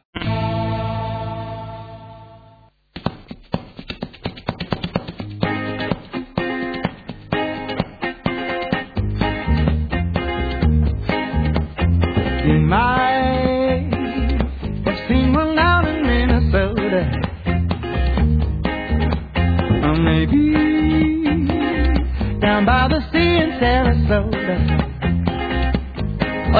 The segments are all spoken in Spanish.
America.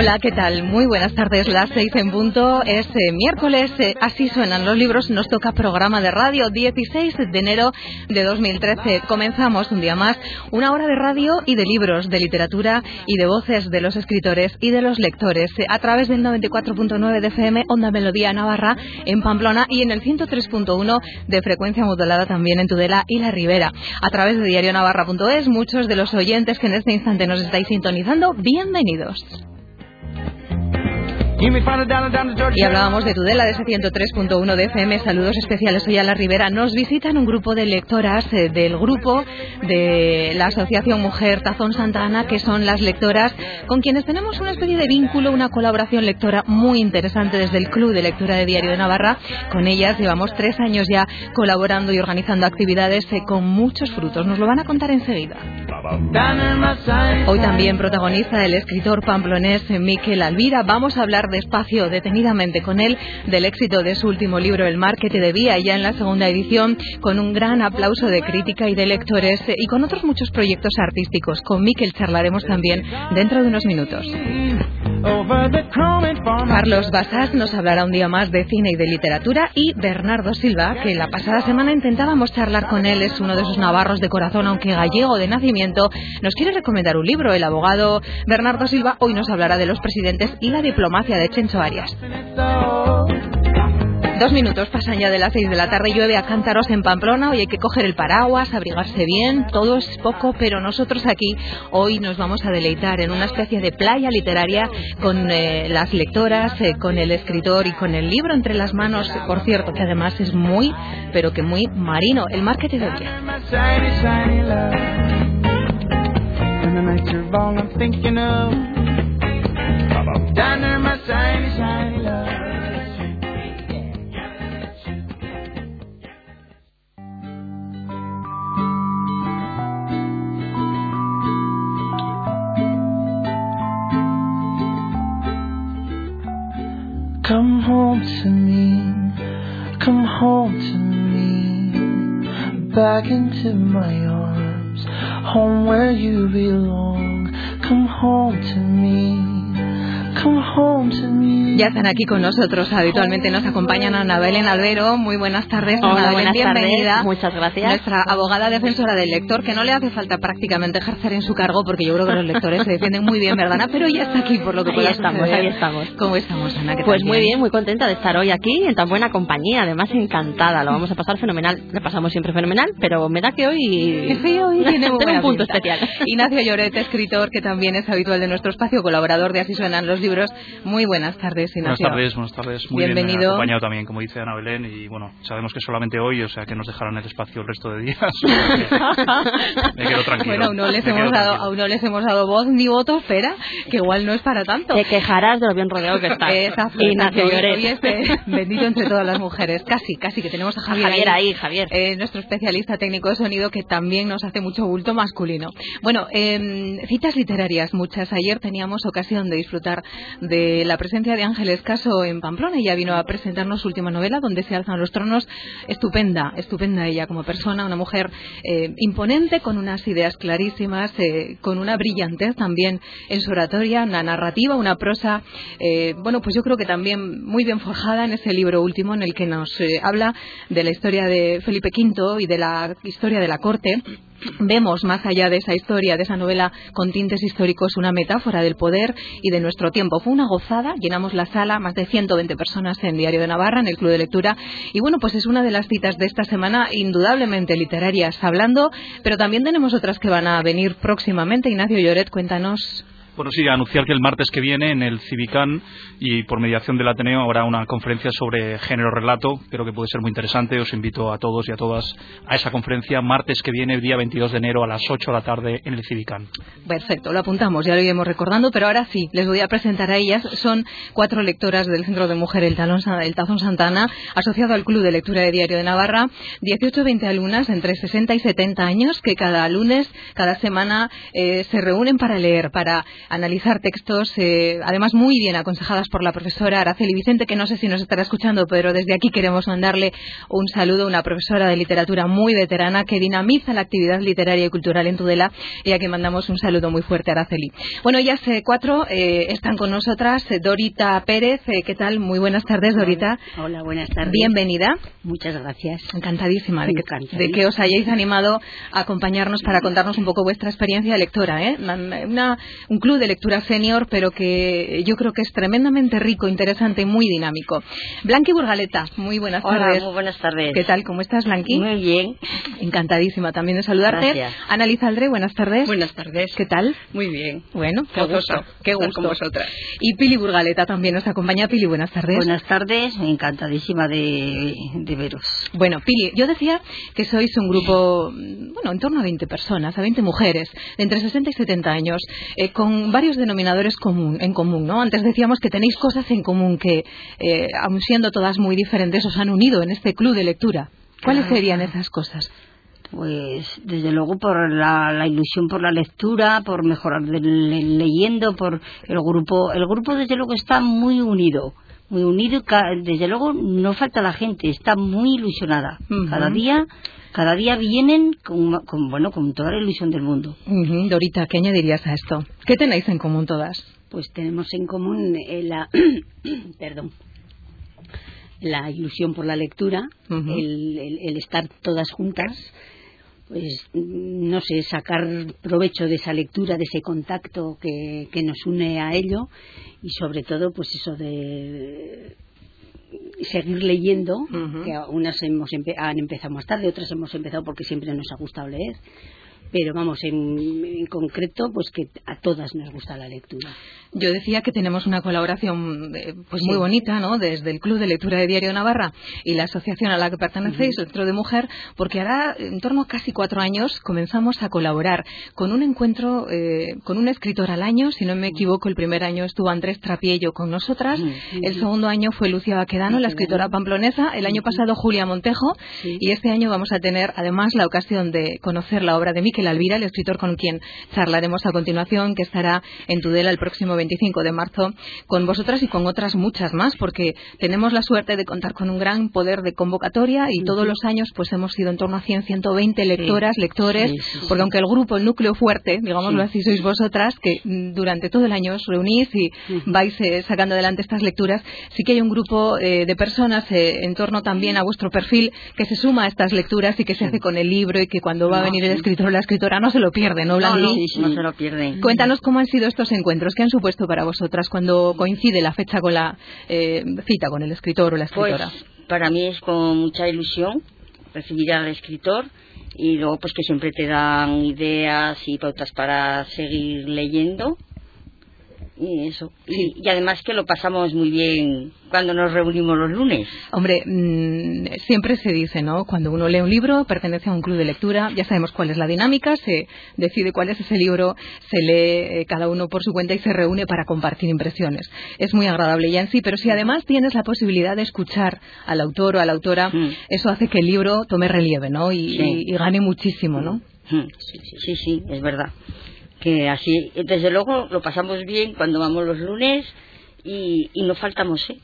Hola, ¿qué tal? Muy buenas tardes, las seis en punto. Es eh, miércoles, eh, así suenan los libros. Nos toca programa de radio 16 de enero de 2013. Comenzamos un día más, una hora de radio y de libros, de literatura y de voces de los escritores y de los lectores eh, a través del 94.9 de FM, Onda Melodía Navarra en Pamplona y en el 103.1 de frecuencia modulada también en Tudela y La Ribera. A través de diarionavarra.es, muchos de los oyentes que en este instante nos estáis sintonizando, bienvenidos. Y hablábamos de Tudela, de ese 103.1 de FM. Saludos especiales hoy a la Ribera. Nos visitan un grupo de lectoras eh, del grupo de la Asociación Mujer Tazón Santa Ana, que son las lectoras con quienes tenemos una especie de vínculo, una colaboración lectora muy interesante desde el Club de Lectura de Diario de Navarra. Con ellas llevamos tres años ya colaborando y organizando actividades eh, con muchos frutos. Nos lo van a contar enseguida. Hoy también protagoniza el escritor pamplonés eh, Miquel Alvira. Vamos a hablar despacio, detenidamente con él del éxito de su último libro, El mar que te debía, ya en la segunda edición, con un gran aplauso de crítica y de lectores eh, y con otros muchos proyectos artísticos. Con Miquel charlaremos también dentro de unos minutos. Carlos Basás nos hablará un día más de cine y de literatura y Bernardo Silva, que la pasada semana intentábamos charlar con él, es uno de esos navarros de corazón, aunque gallego de nacimiento, nos quiere recomendar un libro. El abogado Bernardo Silva hoy nos hablará de los presidentes y la diplomacia de Chencho Arias. Dos minutos pasan ya de las seis de la tarde, llueve a cántaros en Pamplona, hoy hay que coger el paraguas, abrigarse bien, todo es poco, pero nosotros aquí hoy nos vamos a deleitar en una especie de playa literaria con eh, las lectoras, eh, con el escritor y con el libro entre las manos, por cierto, que además es muy, pero que muy marino, el mar que te my Come home to me, come home to me, back into my arms, home where you belong. Come home to me, Ya están aquí con nosotros, habitualmente nos acompañan Ana Belén Albero. Muy buenas tardes, Hola, Ana Belén, buenas bienvenida. tardes. Muchas gracias. Nuestra abogada defensora del lector, que no le hace falta prácticamente ejercer en su cargo, porque yo creo que los lectores se defienden muy bien, ¿verdad? Ana? Pero ella está aquí por lo que Ahí pueda estamos, suceder. ahí estamos. ¿Cómo estamos, Ana? Pues muy bien, muy contenta de estar hoy aquí en tan buena compañía. Además, encantada. Lo vamos a pasar fenomenal. Le pasamos siempre fenomenal, pero me da que hoy. Sí, hoy tiene un punto especial. Ignacio Lloret, escritor, que también es habitual de nuestro espacio, colaborador de Así suenan los libros. Muy buenas tardes, Buenas Ignacio. tardes, buenas tardes. Muy Bienvenido. bien acompañado también, como dice Ana Belén, y bueno, sabemos que solamente hoy, o sea que nos dejarán el espacio el resto de días. me quedo tranquilo. Bueno, aún no les hemos dado, aún no les hemos dado voz ni voto, espera, que igual no es para tanto. Te quejarás de lo bien rodeado que está. Exacto, Ignacio. Lloret. Hoy es, eh, bendito entre todas las mujeres. Casi, casi que tenemos a Javier, Javier ahí, Javier. eh, nuestro especialista técnico de sonido que también nos hace mucho bulto masculino. Bueno, eh, citas literarias muchas. Ayer teníamos ocasión de disfrutar de la presencia de Ángeles Caso en Pamplona. Ella vino a presentarnos su última novela, Donde se alzan los tronos. Estupenda, estupenda ella como persona, una mujer eh, imponente, con unas ideas clarísimas, eh, con una brillantez también en su oratoria, una narrativa, una prosa, eh, bueno, pues yo creo que también muy bien forjada en ese libro último en el que nos eh, habla de la historia de Felipe V y de la historia de la corte vemos más allá de esa historia, de esa novela con tintes históricos, una metáfora del poder y de nuestro tiempo. Fue una gozada, llenamos la sala, más de 120 personas en Diario de Navarra, en el Club de Lectura, y bueno, pues es una de las citas de esta semana indudablemente literarias hablando, pero también tenemos otras que van a venir próximamente. Ignacio Lloret, cuéntanos. Bueno, sí, anunciar que el martes que viene en el Civicán y por mediación del Ateneo habrá una conferencia sobre género relato. Creo que puede ser muy interesante. Os invito a todos y a todas a esa conferencia martes que viene, día 22 de enero a las 8 de la tarde en el Civicán. Perfecto, lo apuntamos, ya lo iremos recordando, pero ahora sí, les voy a presentar a ellas. Son cuatro lectoras del Centro de Mujer El, el Tazón Santana, asociado al Club de Lectura de Diario de Navarra. 18 20 alumnas entre 60 y 70 años que cada lunes, cada semana eh, se reúnen para leer, para analizar textos, eh, además muy bien aconsejadas por la profesora Araceli Vicente, que no sé si nos estará escuchando, pero desde aquí queremos mandarle un saludo, una profesora de literatura muy veterana que dinamiza la actividad literaria y cultural en Tudela y a quien mandamos un saludo muy fuerte, Araceli. Bueno, ellas eh, cuatro eh, están con nosotras. Dorita Pérez, ¿qué tal? Muy buenas tardes, Dorita. Hola, buenas tardes. Bienvenida. Muchas gracias. Encantadísima de que, de que, os hayáis animado a acompañarnos para contarnos un poco vuestra experiencia de lectora. ¿eh? Una, un club de lectura senior, pero que yo creo que es tremendamente rico, interesante y muy dinámico. Blanqui Burgaleta, muy buenas Hola, tardes. muy buenas tardes. ¿Qué tal? ¿Cómo estás, Blanqui? Muy bien. Encantadísima también de saludarte. Gracias. Ana Lizaldre, buenas tardes. Buenas tardes. ¿Qué tal? Muy bien. Bueno, qué Gozoso gusto. Qué estar gusto. con vosotras. Y Pili Burgaleta también nos acompaña. Pili, buenas tardes. Buenas tardes, encantadísima de, de veros. Bueno, Pili, yo decía que sois un grupo, bueno, en torno a 20 personas, a 20 mujeres, de entre 60 y 70 años, eh, con varios denominadores común, en común, ¿no? Antes decíamos que tenéis cosas en común que, eh, aun siendo todas muy diferentes, os han unido en este club de lectura. ¿Cuáles Claro. serían esas cosas? Pues desde luego por la, la ilusión por la lectura, por mejorar le- leyendo, por el grupo. El grupo desde luego está muy unido, muy unido y desde luego no falta la gente, está muy ilusionada. Cada día, cada día vienen con, con, bueno con toda la ilusión del mundo. Ujú, Dorita, ¿qué añadirías a esto? ¿Qué tenéis en común todas? pues tenemos en común eh, la perdón la ilusión por la lectura el, el- el estar todas juntas pues mm, no sé sacar provecho de esa lectura de ese contacto que, que nos une a ello y sobre todo pues eso de seguir leyendo que unas hemos empe- han empezado más tarde otras hemos empezado porque siempre nos ha gustado leer pero vamos en, en concreto pues que a todas nos gusta la lectura. Yo decía que tenemos una colaboración eh, pues Sí. muy bonita, ¿no? Desde el Club de Lectura de Diario Navarra y la asociación a la que pertenecéis, el Centro de Mujer, porque ahora en torno a casi cuatro años comenzamos a colaborar con un encuentro eh, con un escritor al año. Si no me equivoco, el primer año estuvo Andrés Trapiello con nosotras, el segundo año fue Lucia Baquedano, la escritora pamplonesa, el año pasado Julia Montejo y este año vamos a tener además la ocasión de conocer la obra de Miquel Alvira, el escritor con quien charlaremos a continuación, que estará en Tudela el próximo 25 de marzo con vosotras y con otras muchas más, porque tenemos la suerte de contar con un gran poder de convocatoria y todos los años pues hemos sido en torno a 100, 120 lectoras, lectores, Sí, porque aunque el grupo, el núcleo fuerte, digámoslo Sí. así, sois vosotras, que durante todo el año os reunís y vais eh, sacando adelante estas lecturas, sí que hay un grupo eh, de personas eh, en torno también a vuestro perfil que se suma a estas lecturas y que se hace con el libro y que cuando va a No, venir el escritor la escritora no se lo pierde, ¿no, No, Blanqui? no, no se lo pierden. Cuéntanos cómo han sido estos encuentros, qué han supuesto para vosotras cuando coincide la fecha con la eh, cita con el escritor o la Pues escritora. para mí es con mucha ilusión recibir al escritor y luego pues que siempre te dan ideas y pautas para seguir leyendo y eso y, y además que lo pasamos muy bien cuando nos reunimos los lunes Hombre, mm, siempre se dice, ¿no? Cuando uno lee un libro, pertenece a un club de lectura, ya sabemos cuál es la dinámica, se decide cuál es ese libro, se lee eh, cada uno por su cuenta y se reúne para compartir impresiones. Es muy agradable ya en sí, pero si además tienes la posibilidad de escuchar al autor o a la autora, Mm. eso hace que el libro tome relieve, ¿no? Y, Sí. y- y gane muchísimo, ¿no? Mm, sí sí es verdad que así desde luego lo pasamos bien cuando vamos los lunes y, y no faltamos ¿eh?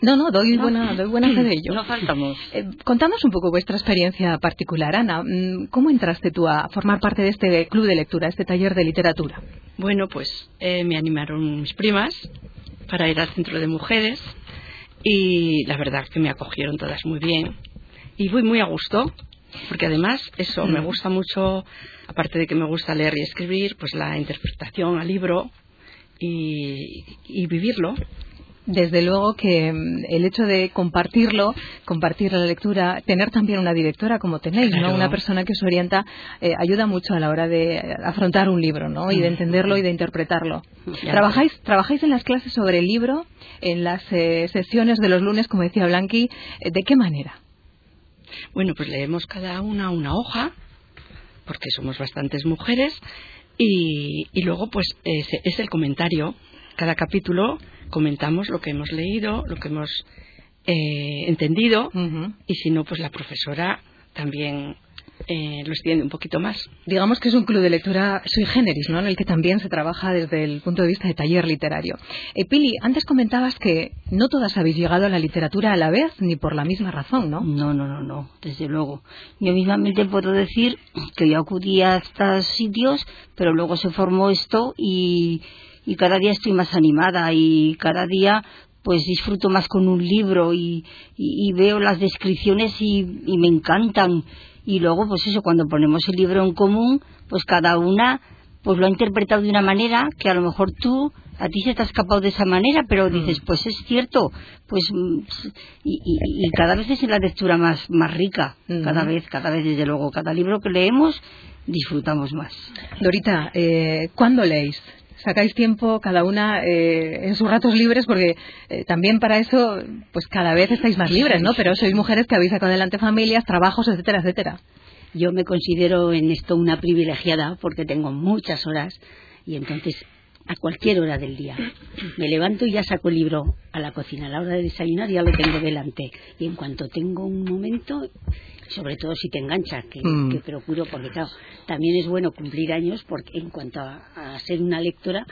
No, no, doy No. buena, doy buena fe de ello. no faltamos Eh, contanos un poco vuestra experiencia particular, Ana. Mm, ¿Cómo entraste tú a formar parte de este club de lectura, este taller de literatura? Bueno, pues eh, me animaron mis primas para ir al centro de mujeres y la verdad que me acogieron todas muy bien y fui muy a gusto Porque además, eso, me Mm. gusta mucho, aparte de que me gusta leer y escribir, pues la interpretación al libro y, y vivirlo. Desde luego que mm, el hecho de compartirlo, compartir la lectura, tener también una directora como tenéis, ¿no? Una persona que os orienta, eh, ayuda mucho a la hora de eh, afrontar un libro, ¿no? Y de entenderlo y de interpretarlo. ¿Trabajáis, ¿Trabajáis en las clases sobre el libro, en las eh, sesiones de los lunes, como decía Blanqui? eh, ¿De qué manera? Bueno, pues leemos cada una una hoja, porque somos bastantes mujeres, y, y luego pues es, es el comentario. Cada capítulo comentamos lo que hemos leído, lo que hemos eh, entendido, y si no, pues la profesora también eh, lo extiende un poquito más. Digamos que es un club de lectura sui generis, ¿no? En el que también se trabaja desde el punto de vista de taller literario. Eh, Pili, antes comentabas que no todas habéis llegado a la literatura a la vez ni por la misma razón, ¿no? No, no, no, no, desde luego. Yo mismamente puedo decir que yo acudí a estos sitios, pero luego se formó esto y, y cada día estoy más animada y cada día pues disfruto más con un libro y, y- y veo las descripciones y, y me encantan. Y luego, pues eso, cuando ponemos el libro en común, pues cada una pues lo ha interpretado de una manera que a lo mejor tú a ti se te ha escapado de esa manera pero dices pues es cierto pues mm, y, y- y cada vez es la lectura más más rica Ujú. cada vez cada vez desde luego cada libro que leemos disfrutamos más Dorita, eh, ¿cuándo leéis? ¿Sacáis tiempo cada una eh, en sus ratos libres? Porque eh, también para eso, pues cada vez estáis más libres, ¿no? Pero sois mujeres que habéis sacado adelante familias, trabajos, etcétera, etcétera. yo me considero en esto una privilegiada porque tengo muchas horas y entonces a cualquier hora del día. Me levanto y ya saco el libro a la cocina. A la hora de desayunar ya lo tengo delante. Y en cuanto tengo un momento sobre todo si te engancha que, Mm. que procuro porque claro también es bueno cumplir años porque en cuanto a, a ser una lectora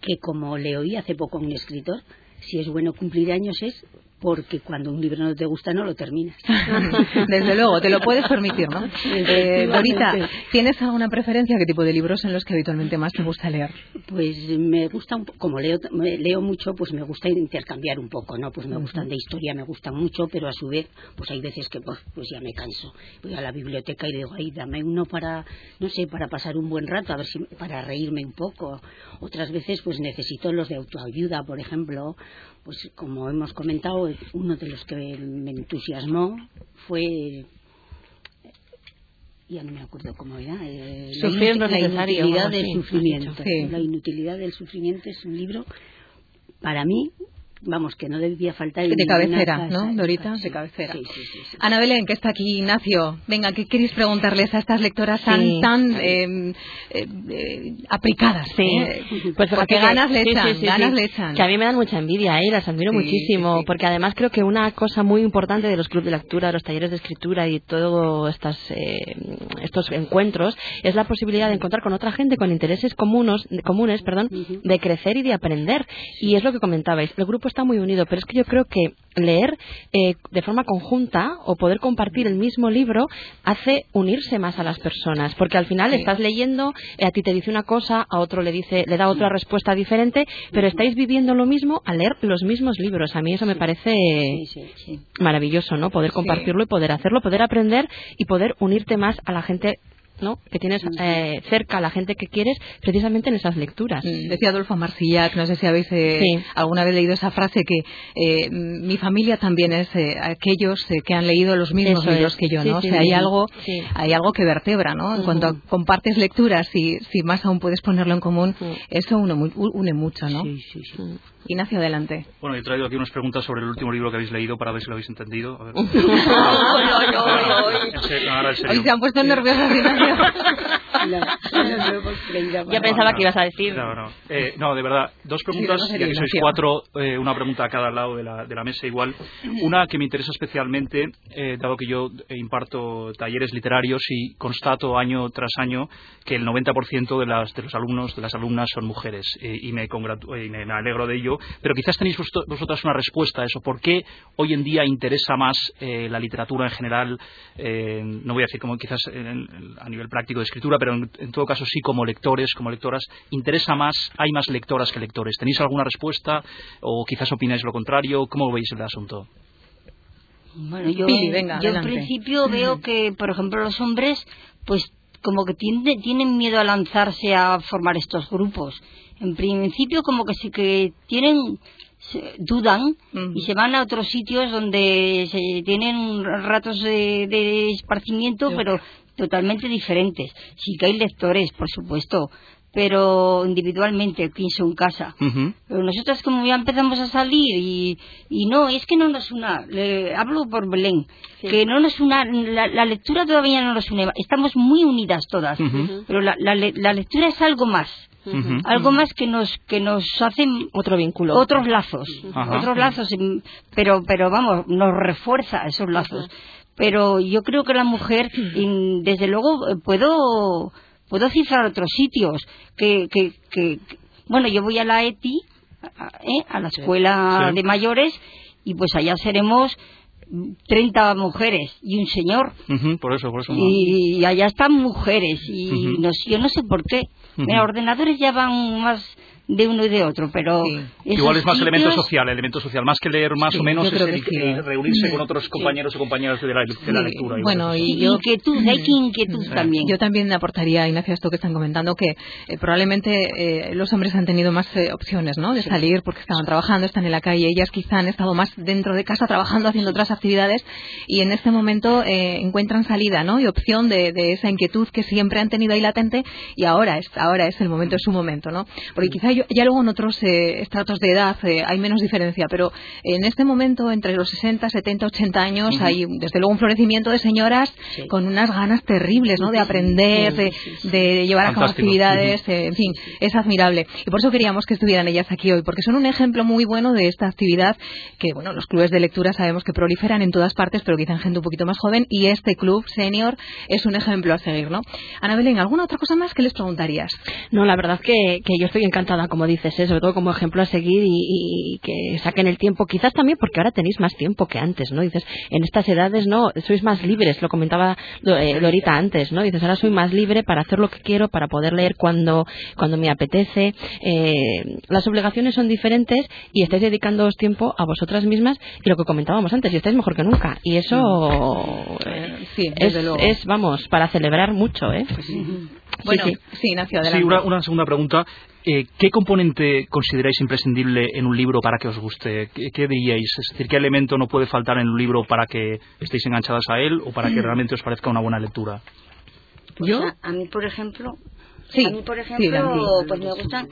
que como le oí hace poco a un escritor si es bueno cumplir años es porque cuando un libro no te gusta no lo terminas Desde luego, te lo puedes permitir, ¿no? Eh, Dorita. ¿tienes alguna preferencia? ¿Qué tipo de libros son los que habitualmente más te gusta leer? Pues me gusta, un como leo, leo mucho, pues me gusta intercambiar un poco, ¿no? Pues me gustan de historia, me gustan mucho, pero a su vez, pues hay veces que pues, pues ya me canso. Voy a la biblioteca y digo, ay, dame uno para, no sé, para pasar un buen rato, a ver si, para reírme un poco. Otras veces, pues necesito los de autoayuda, por ejemplo. Pues como hemos comentado, uno de los que me entusiasmó fue ya no me acuerdo cómo era. eh, la inut- la inutilidad del sufrimiento. Sí. La inutilidad del sufrimiento es un libro, para mí, vamos, que no debía faltar De cabecera, casa. ¿no, Dorita? Sí, De cabecera. Sí, sí, sí, sí. Ana Belén, que está aquí, Ignacio. Venga, ¿qué queréis preguntarles a estas lectoras tan, Sí. tan eh, eh, eh, aplicadas? Sí, eh? pues porque que- ganas le echan, sí, sí, ganas sí. le echan. Que a mí me dan mucha envidia, ¿eh? las admiro Sí, muchísimo, sí, sí. porque además creo que una cosa muy importante de los clubes de lectura, de los talleres de escritura y todos estas, eh, estos encuentros es la posibilidad de encontrar con otra gente con intereses comunes, comunes perdón, de crecer y de aprender. Y es lo que comentabais, el grupo está muy unido, pero es que yo creo que leer eh, de forma conjunta o poder compartir el mismo libro hace unirse más a las personas, porque al final Sí. estás leyendo, eh, a ti te dice una cosa, a otro le dice, le da otra respuesta diferente, pero estáis viviendo lo mismo al leer los mismos libros. A mí eso me parece Sí, maravilloso, ¿no? Poder compartirlo y poder hacerlo, poder aprender y poder unirte más a la gente. ¿No? que tienes eh, cerca a la gente que quieres precisamente en esas lecturas. Mm, Decía Adolfo Marsillac, no sé si habéis eh, Sí. alguna vez leído esa frase que eh, mm, mi familia también es eh, aquellos eh, que han leído los mismos Eso libros es. que yo, ¿no? sí, o sea, hay algo, hay algo que vertebra, ¿no? En cuanto a compartes lecturas y si más aún puedes ponerlo en común, Mm. eso une, mu- une mucho, ¿no? Sí, sí, sí. Ignacio, adelante. Bueno, he traído aquí unas preguntas sobre el último libro que habéis leído para ver si lo habéis entendido. A ver. En serio, ahora en serio. Hoy se han puesto Ignacio. Creído. Ya pensaba que ibas a decir. No, no. Eh, no, de verdad, dos preguntas, no y aquí sois cuatro, eh, una pregunta a cada lado de la, de la mesa igual. Una que me interesa especialmente, eh, dado que yo eh, imparto talleres literarios y constato año tras año que el 90% de, las, de los alumnos, de las alumnas son mujeres, eh, y, me y me alegro de ello, pero quizás tenéis vosot- vosotras una respuesta a eso. ¿Por qué hoy en día interesa más eh, la literatura en general? eh, no voy a decir como quizás en- en- a nivel práctico de escritura, pero en, en todo caso sí como lectores, como lectoras, interesa más, hay más lectoras que lectores. ¿Tenéis alguna respuesta o quizás opináis lo contrario? ¿Cómo veis el asunto? Bueno, yo, Pili, venga, yo en principio veo que, por ejemplo, los hombres, pues como que tiende- tienen miedo a lanzarse a formar estos grupos. En principio, como que sí que tienen se- dudan y se van a otros sitios donde se tienen ratos de, de esparcimiento, pero totalmente diferentes. Sí que hay lectores, por supuesto, pero individualmente, pienso en casa. Pero nosotras como ya empezamos a salir y, y no, es que no nos una, le, hablo por Belén, que no nos una, la, la lectura todavía no nos une, estamos muy unidas todas, pero la, la, la lectura es algo más, Algo más que nos, que nos hacen Otro vínculo. otros lazos, otros lazos, em, pero, pero vamos, nos refuerza esos lazos. Pero yo creo que la mujer, desde luego, eh, puedo, puedo cifrar otros sitios, que, que, que, que- bueno, yo voy a la ETI, a, ¿eh? a la escuela Sí. de mayores, y pues allá seremos mm, 30 mujeres y un señor. Ujú, Por eso, por eso. Y allá están mujeres y Ujú. no sé- yo no sé por qué. Mira, ordenadores ya van más de uno y de otro, pero Sí. Igual es más elemento social, elemento social, más que leer más Sí, o menos es el, que sí, el ¿eh? reunirse con otros compañeros o compañeras de la, de la lectura. Bueno, y yo- inquietud, hay que inquietud Sí. también. Yo también aportaría, Ignacio, a esto que están comentando, que eh, probablemente eh, los hombres han tenido más eh, opciones, ¿no? De salir porque estaban trabajando, están en la calle. Ellas quizá han estado más dentro de casa trabajando, haciendo otras actividades y en este momento eh, encuentran salida, ¿no? Y opción de, de esa inquietud que siempre han tenido ahí latente y ahora es, ahora es el momento, es su momento, ¿no? Porque quizá yo- ya luego en otros eh, estratos de edad eh, hay menos diferencia, pero en este momento entre los 60, 70, 80 años hay desde luego un florecimiento de señoras con unas ganas terribles, ¿no? De aprender, de, de llevar a cabo actividades, eh, en fin, es admirable. Y por eso queríamos que estuvieran ellas aquí hoy, porque son un ejemplo muy bueno de esta actividad que, bueno, los clubes de lectura sabemos que proliferan en todas partes, pero quizá en gente un poquito más joven, y este club senior es un ejemplo a seguir, ¿no? Ana Belén, ¿alguna otra cosa más que les preguntarías? No, la verdad que, que yo estoy encantada, como dices, ¿eh? sobre todo como ejemplo a seguir y, y que saquen el tiempo. Quizás también porque ahora tenéis más tiempo que antes, ¿no? Dices, en estas edades, ¿no? Sois más libres, lo comentaba eh, Lorita antes, ¿no? Dices, ahora soy más libre para hacer lo que quiero, para poder leer cuando, cuando me apetece. Eh, las obligaciones son diferentes y estáis dedicándoos tiempo a vosotras mismas y lo que comentábamos antes, y estáis mejor que nunca. Y eso eh, sí, es, vamos, para celebrar mucho, ¿eh? Bueno, sí. sí, Ignacio, adelante. Sí, una, una segunda pregunta. Eh, ¿Qué componente consideráis imprescindible en un libro para que os guste? ¿Qué, qué diríais? Es decir, ¿qué elemento no puede faltar en un libro para que estéis enganchadas a él o para que realmente os parezca una buena lectura? Pues ¿Yo? A, a mí, por ejemplo, Sí, a mí, por ejemplo, pues me gustan,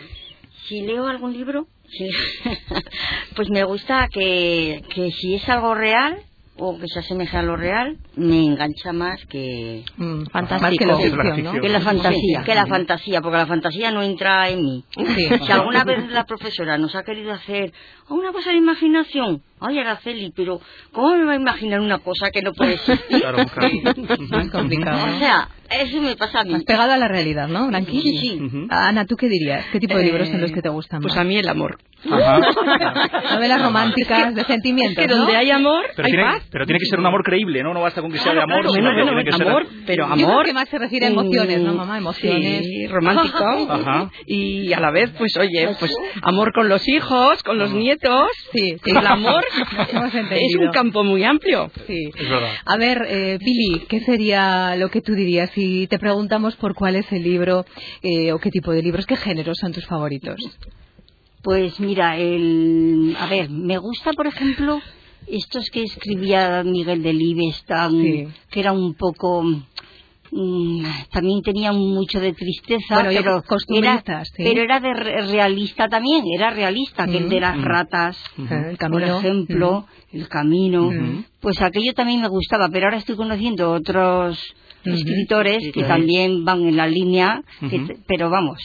si leo algún libro, sí, pues me gusta que, que si es algo real o que se asemeje a lo real, me engancha más que, Mm, Fantástico. Más que la ficción, ¿no? que la fantasía, Sí, que la fantasía, porque la fantasía no entra en mí. Sí. Si alguna vez la profesora nos ha querido hacer una cosa de imaginación, ay Araceli, pero ¿cómo me va a imaginar una cosa que no puede existir? Claro, claro. Complicado. ¿no? O sea, eso me pasa a mí. Has pegado a la realidad, ¿no, Blanqui? Sí, sí. Ana, ¿tú qué dirías? ¿Qué tipo de libros son Eh, los que te gustan Pues más? a mí el amor. Ajá. Novelas románticas, de sentimientos, que ¿no? donde hay amor, Pero hay tiene, paz. pero tiene que ser un amor creíble, ¿no? No basta con que sea de amor, claro, sino bueno, que que ser... amor, pero Yo creo amor. que más se refiere a emociones, ¿no, mamá? Emociones. Sí, romántico. Ajá. Y a la vez, pues oye, pues amor con los hijos, con los nietos. Sí, sí. El amor es un campo muy amplio. Sí. Es verdad. A ver, eh, Pili, ¿qué sería lo que tú dirías si te preguntamos por cuál es el libro eh, o qué tipo de libros, qué géneros son tus favoritos? Pues mira, el, a ver, me gusta, por ejemplo, estos que escribía Miguel Delibes, tan, Sí. que era un poco, mm, también tenía mucho de tristeza, Bueno, pero era, sí. pero era de re- realista también, era realista, que el de las Ujú. ratas, El por ejemplo, el camino, pues aquello también me gustaba, pero ahora estoy conociendo otros escritores que también van en la línea, que pero vamos,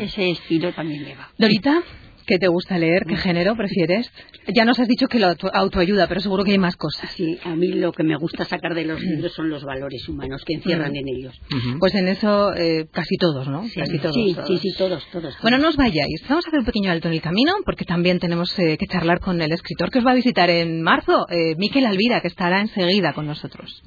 ese estilo también me va. Dorita, ¿qué te gusta leer? ¿Qué género prefieres? Ya nos has dicho que la auto- autoayuda, pero seguro que hay más cosas. Sí, a mí lo que me gusta sacar de los libros son los valores humanos que encierran Mm. en ellos. Ujú. Pues en eso eh, casi todos, ¿no? Sí, casi todos. sí, todos. sí, sí, todos, todos. Bueno, todos. no os vayáis. Vamos a hacer un pequeño alto en el camino porque también tenemos eh, que charlar con el escritor que os va a visitar en marzo, eh, Miquel Alvira, que estará enseguida con nosotros.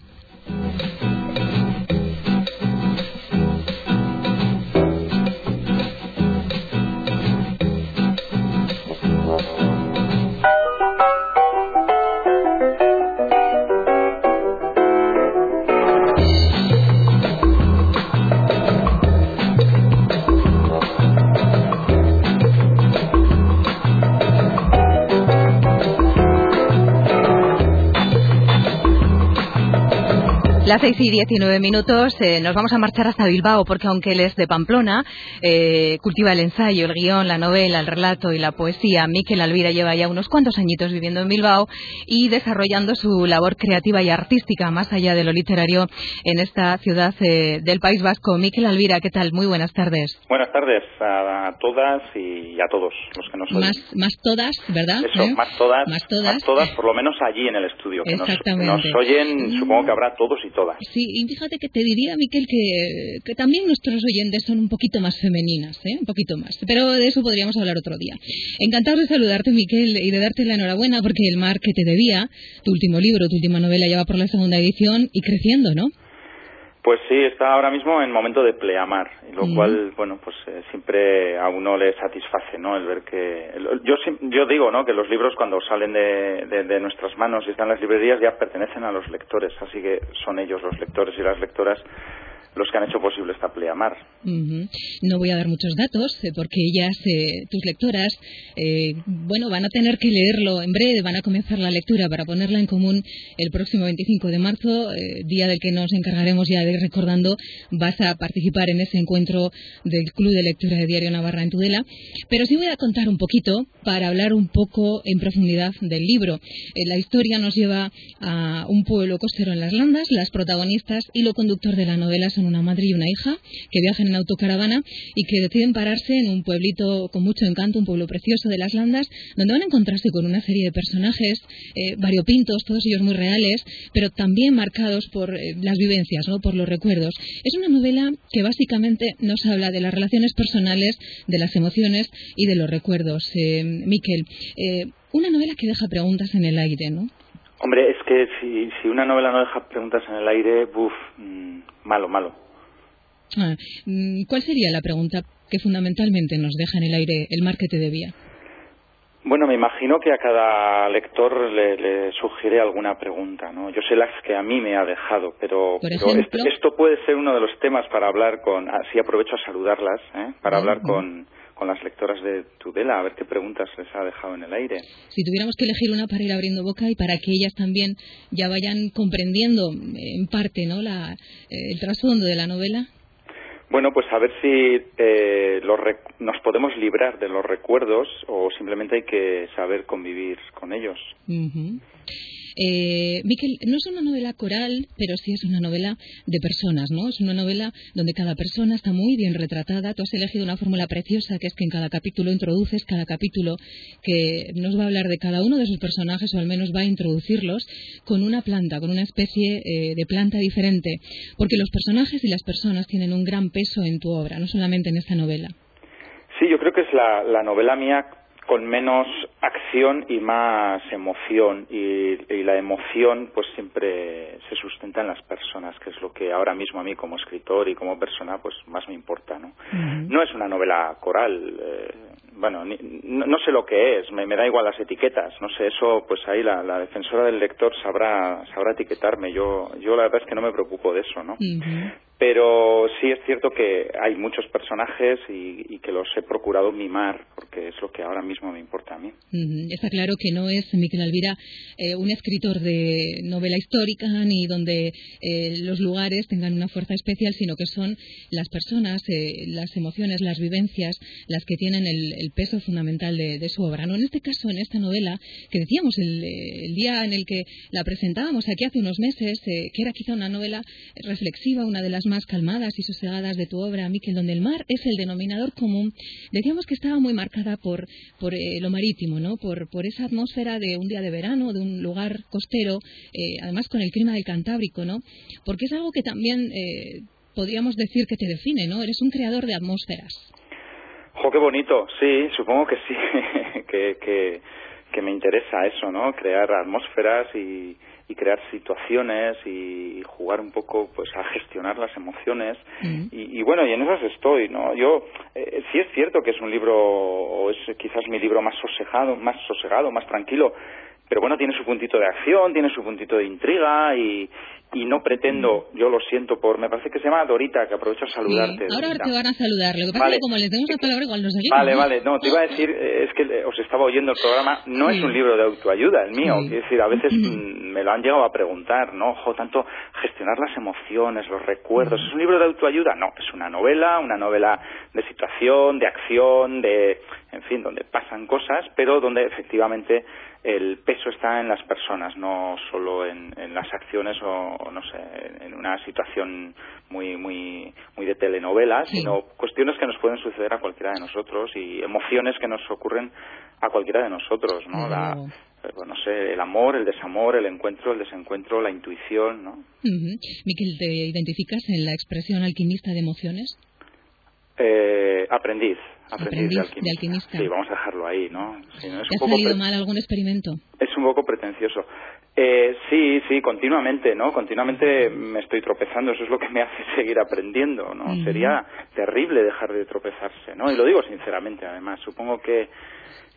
Las seis y diecinueve minutos eh, nos vamos a marchar hasta Bilbao porque aunque él es de Pamplona, eh, cultiva el ensayo, el guion, la novela, el relato y la poesía. Miquel Alvira lleva ya unos cuantos añitos viviendo en Bilbao y desarrollando su labor creativa y artística más allá de lo literario en esta ciudad eh, del País Vasco. Miquel Alvira, ¿qué tal? Muy buenas tardes. Buenas tardes a, todas y a todos los que nos oyen. Más, más todas, ¿verdad? Eso, más todas. Más todas. Más todas, por lo menos allí en el estudio. Que Exactamente. Nos, nos oyen, supongo que habrá todos y todas. Sí, y fíjate que te diría, Miquel, que, también nuestros oyentes son un poquito más femeninas, ¿eh? un poquito más. Pero de eso podríamos hablar otro día. Encantado de saludarte, Miquel, y de darte la enhorabuena porque El mar que te debía, tu último libro, tu última novela, ya va por la segunda edición y creciendo, ¿no? Pues sí, está ahora mismo en momento de pleamar, lo cual, bueno, pues eh, siempre a uno le satisface, ¿no? El ver que... yo, yo digo, ¿no? Que los libros cuando salen de, de, nuestras manos y están en las librerías ya pertenecen a los lectores, así que son ellos los lectores y las lectoras los que han hecho posible esta pleamar. No voy a dar muchos datos eh, porque ellas, eh, tus lectoras, eh, bueno, van a tener que leerlo en breve, van a comenzar la lectura para ponerla en común el próximo 25 de marzo, día del que nos encargaremos ya de recordando. Vas a participar en ese encuentro del Club de Lectura de Diario Navarra en Tudela. Pero sí voy a contar un poquito para hablar un poco en profundidad del libro. la historia nos lleva a un pueblo costero en las Landas, las protagonistas y lo conductor de la novela son una madre y una hija que viajan en autocaravana y que deciden pararse en un pueblito con mucho encanto, un pueblo precioso de las Landas, donde van a encontrarse con una serie de personajes eh, variopintos, todos ellos muy reales, pero también marcados por eh, las vivencias, ¿no? por los recuerdos. Es una novela que básicamente nos habla de las relaciones personales, de las emociones y de los recuerdos. Eh, Miquel, eh, una novela que deja preguntas en el aire, ¿no? Hombre, es que si, una novela no deja preguntas en el aire, buf, mm, malo, malo. Ah, mm, ¿Cuál sería la pregunta que fundamentalmente nos deja en el aire el mar que te debía? Bueno, me imagino que a cada lector le, sugiere alguna pregunta, ¿no? Yo sé las que a mí me ha dejado, pero, esto, puede ser uno de los temas para hablar con, así aprovecho a saludarlas, ¿eh? para hablar con, con las lectoras de Tudela, a ver qué preguntas les ha dejado en el aire. Si tuviéramos que elegir una para ir abriendo boca y para que ellas también ya vayan comprendiendo en parte ¿no? eh, el trasfondo de la novela. Bueno, pues a ver si eh, nos podemos librar de los recuerdos o simplemente hay que saber convivir con ellos. Eh, Miquel, no es una novela coral, pero sí es una novela de personas, ¿no? Es una novela donde cada persona está muy bien retratada. Tú has elegido una fórmula preciosa que es que en cada capítulo introduces cada capítulo que nos va a hablar de cada uno de sus personajes o al menos va a introducirlos con una planta, con una especie eh, de planta diferente. Porque los personajes y las personas tienen un gran peso en tu obra, no solamente en esta novela. Sí, yo creo que es la, la novela mía con menos acción y más emoción y, la emoción pues siempre se sustenta en las personas que es lo que ahora mismo a mí como escritor y como persona pues más me importa no no es una novela coral eh, bueno no, sé lo que es me, da igual las etiquetas no sé eso pues ahí la, defensora del lector sabrá sabrá etiquetarme yo yo la verdad es que no me preocupo de eso no pero sí es cierto que hay muchos personajes y, que los he procurado mimar porque es lo que ahora mismo me importa a mí. Está claro que no es Miquel Alvira eh, un escritor de novela histórica ni donde eh, los lugares tengan una fuerza especial, sino que son las personas, eh, las emociones, las vivencias las que tienen el, peso fundamental de, su obra. ¿no? En este caso, en esta novela, que decíamos el, el día en el que la presentábamos aquí hace unos meses, que era quizá una novela reflexiva, una de las más calmadas y sosegadas de tu obra, Miquel, donde el mar es el denominador común, decíamos que estaba muy marcada por, por eh, lo marítimo, ¿no? Por, por esa atmósfera de un día de verano, de un lugar costero, eh, además con el clima del Cantábrico, ¿no? Porque es algo que también eh, podríamos decir que te define, ¿no? Eres un creador de atmósferas. ¡Jo, qué bonito! Sí, supongo que sí, que, que, que me interesa eso, ¿no? Crear atmósferas y y crear situaciones y, jugar un poco pues a gestionar las emociones mm. y, bueno y en esas estoy no yo eh, sí es cierto que es un libro o es quizás mi libro más sosegado más sosegado más tranquilo pero bueno tiene su puntito de acción tiene su puntito de intriga y, y no pretendo, yo lo siento por, me parece que se llama Dorita, que aprovecho a saludarte. Ahora Dorita. te van a saludar. Lo que pasa Vale. es que como les demos la palabra igual nos. Vale, vale, no, te iba a decir, eh, es que os estaba oyendo el programa, no es un libro de autoayuda el mío, Sí. es decir, a veces mm, me lo han llegado a preguntar, ¿no? Ojo, tanto gestionar las emociones, los recuerdos, ¿es un libro de autoayuda? No, es una novela, una novela de situación, de acción, de, en fin, donde pasan cosas, pero donde efectivamente el peso está en las personas, no solo en, en las acciones o, o no sé, en una situación muy muy muy de telenovela, Sí. sino cuestiones que nos pueden suceder a cualquiera de nosotros y emociones que nos ocurren a cualquiera de nosotros, ¿no? Desde La, eh, no sé, el amor, el desamor, el encuentro, el desencuentro, la intuición, ¿no? Ujú. Miquel, ¿te identificas en la expresión alquimista de emociones? Eh, aprendiz, aprendiz, Aprendiz de, de alquimista. Sí, vamos a dejarlo ahí, ¿no? Sí, ¿no? Es ¿Te ha un poco salido mal algún experimento? Es un poco pretencioso. Eh, sí, sí, continuamente, ¿no? Continuamente me estoy tropezando, eso es lo que me hace seguir aprendiendo, ¿no? Ujú. Sería terrible dejar de tropezarse, ¿no? Y lo digo sinceramente, además. Supongo que,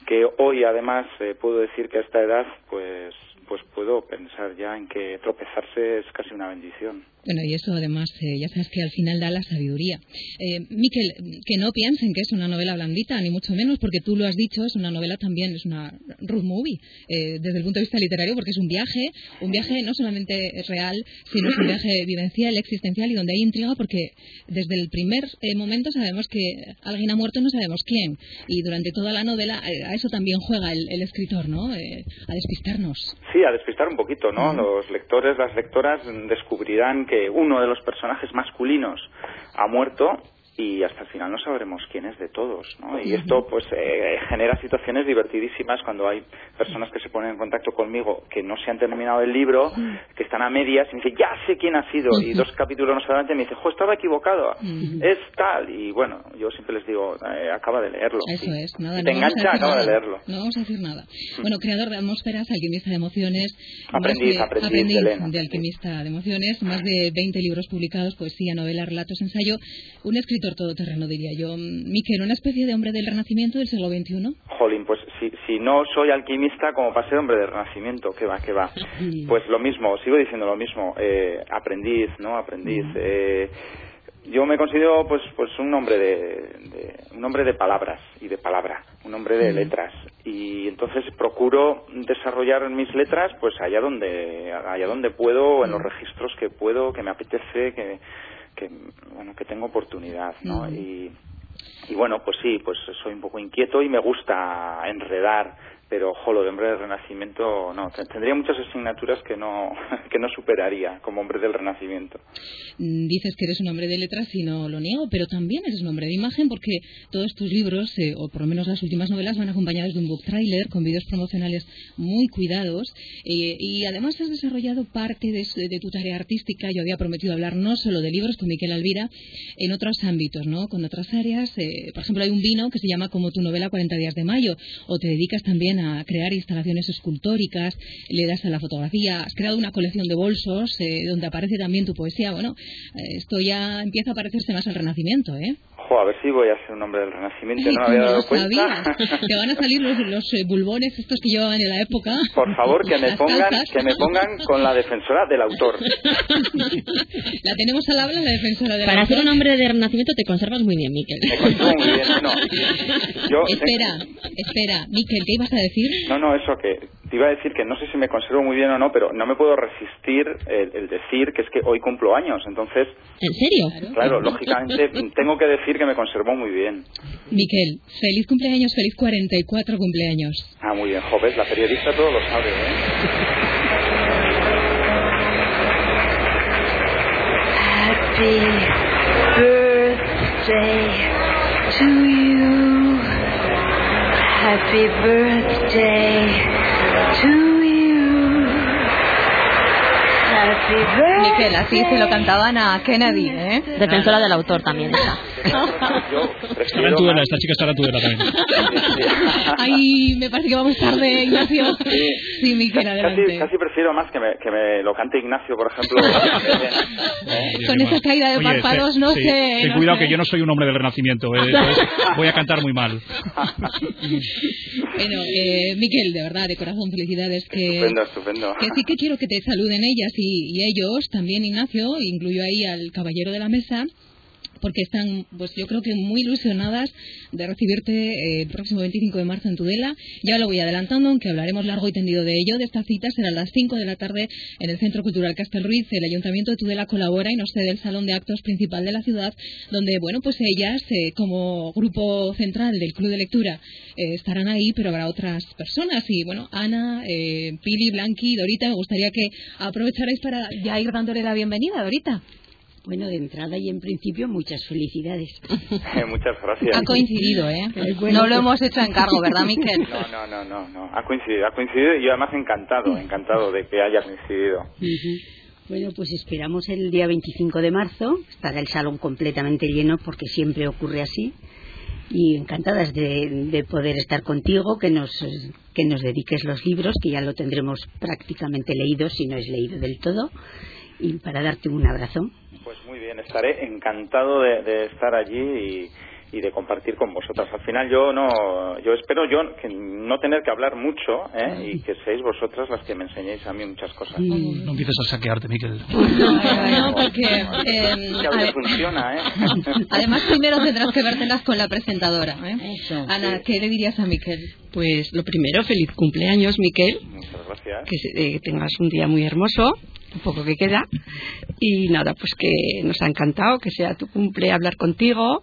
que hoy, además, eh, puedo decir que a esta edad, pues, pues puedo pensar ya en que tropezarse es casi una bendición. Bueno, y eso además, eh, ya sabes que al final da la sabiduría. Eh, Miquel, que no piensen que es una novela blandita, ni mucho menos, porque tú lo has dicho, es una novela también, es una road movie, eh, desde el punto de vista literario, porque es un viaje, un viaje no solamente real, sino es un viaje vivencial, existencial, y donde hay intriga, porque desde el primer eh, momento sabemos que alguien ha muerto, no sabemos quién, y durante toda la novela eh, a eso también juega el, el escritor, ¿no? Eh, a despistarnos. Sí, a despistar un poquito, ¿no? Los lectores, las lectoras descubrirán que uno de los personajes masculinos ha muerto y hasta el final no sabremos quién es de todos, ¿no? Y esto pues eh, genera situaciones divertidísimas cuando hay personas que se ponen en contacto conmigo que no se han terminado el libro, que están a medias y me dicen, ya sé quién ha sido, y dos capítulos más adelante me dicen, jo, estaba equivocado, es tal, y bueno, yo siempre les digo, eh, acaba de leerlo. Eso es, nada, si no te engancha, acaba de leerlo. No vamos a decir nada. Bueno, creador de atmósferas, alquimista de emociones. Aprendiz, de, aprendiz de Elena. de alquimista de emociones, más de 20 libros publicados, poesía, novela, relatos, ensayo. Un escritor todoterreno, diría yo. Miquel, una especie de hombre del renacimiento del siglo XXI. Jolín, pues si, si no soy alquimista, como para ser hombre del renacimiento, que va, que va. Pues lo mismo, sigo diciendo lo mismo, eh, aprendiz, ¿no? Aprendiz. Eh, yo me considero pues pues un hombre de, de- un hombre de palabras y de palabra, un hombre de letras y entonces procuro desarrollar mis letras pues allá donde allá donde puedo, en los registros que puedo, que me apetece, que que bueno, que tengo oportunidad, ¿no? Y y bueno, pues sí, pues soy un poco inquieto y me gusta enredar, pero ojo, lo de hombre del renacimiento no, Te- tendría muchas asignaturas que no que no superaría como hombre del renacimiento. Mm, Dices que eres un hombre de letras y no lo niego, pero también eres un hombre de imagen porque todos tus libros, eh, o por lo menos las últimas novelas, van acompañados de un book trailer con vídeos promocionales muy cuidados eh, y además has desarrollado parte de, de tu tarea artística. Yo había prometido hablar no solo de libros con Miquel Alvira, en otros ámbitos, ¿no? Con otras áreas. eh, por ejemplo, hay un vino que se llama como tu novela 40 días de mayo, o te dedicas también a crear instalaciones escultóricas, le das a la fotografía, has creado una colección de bolsos eh, donde aparece también tu poesía. Bueno, eh, esto ya empieza a parecerse más al Renacimiento, ¿eh? Jo, a ver si voy a ser un hombre del renacimiento, no me había no dado cuenta. Te van a salir los, los, eh, bulbones estos que llevaban en la época. Por favor, que me pongan calzas. que me pongan con la defensora del autor. la tenemos al habla la defensora de la Para ser un hombre de renacimiento te conservas muy bien, Miquel. Me conservo muy bien, bueno, yo Espera, espera, Miquel, ¿qué ibas a decir? No, no, eso que te iba a decir que no sé si me conservo muy bien o no, pero no me puedo resistir el, el decir que es que hoy cumplo años, entonces, ¿En serio? claro, lógicamente tengo que decir que me conservo muy bien. Miquel, feliz cumpleaños, feliz 44 cumpleaños. Ah, muy bien, joven, la periodista todo lo sabe, ¿eh? Happy birthday to you. Happy birthday Miquel, así se lo cantaban a Kennedy, ¿eh? Defensora del autor también. esa. Yo Estará prefiero en Tudela, más- esta chica estará en Tudela también. Ay, me parece que vamos tarde, Ignacio. Sí, Miquel, Casi, adelante. casi prefiero más que me, que me lo cante Ignacio, por ejemplo. ¿eh? Con esa caída de Oye, párpados, no sí, sé. Ten no cuidado sé. que yo no soy un hombre del Renacimiento, eh, entonces voy a cantar muy mal. Bueno, eh, Miquel, de verdad, de corazón, felicidades. Que, Estupendo, estupendo. que sí que quiero que te saluden ellas y, y ellos, también Ignacio, incluyo ahí al caballero de la mesa, porque están, pues yo creo que muy ilusionadas de recibirte eh, el próximo 25 de marzo en Tudela. Ya lo voy adelantando, aunque hablaremos largo y tendido de ello. De esta cita será a las 5 de la tarde en el Centro Cultural Castel Ruiz. El Ayuntamiento de Tudela colabora y nos cede el salón de actos principal de la ciudad, donde, bueno, pues ellas, eh, como grupo central del Club de Lectura, eh, estarán ahí, pero habrá otras personas. Y, bueno, Ana, eh, Pili, Blanqui, Dorita, me gustaría que aprovecharais para ya ir dándole la bienvenida, Dorita. Bueno, de entrada y en principio, muchas felicidades. Muchas gracias. Ha coincidido, ¿eh? Bueno, no lo pues- hemos hecho a encargo, ¿verdad, Miquel? No, no, no, no, no. Ha coincidido, ha coincidido y yo además encantado, encantado de que haya coincidido. Bueno, pues esperamos el día 25 de marzo. Estará el salón completamente lleno porque siempre ocurre así. Y encantadas de, de poder estar contigo, que nos, que nos dediques los libros, que ya lo tendremos prácticamente leído, si no es leído del todo. Y para darte un abrazo. Pues muy bien, estaré encantado de, de estar allí y, y de compartir con vosotras. Al final yo no, yo espero yo que no tener que hablar mucho ¿eh? y que seáis vosotras las que me enseñéis a mí muchas cosas. No empieces a saquearte, Miquel. No, porque... eh, ade- funciona, ¿eh? Además, primero tendrás que vértelas con la presentadora. ¿eh? Ana, ¿qué le dirías a Miquel? Pues lo primero, feliz cumpleaños, Miquel. Muchas gracias. Que se- eh, tengas un día muy hermoso, poco que queda. Y nada, pues que nos ha encantado que sea tu cumple hablar contigo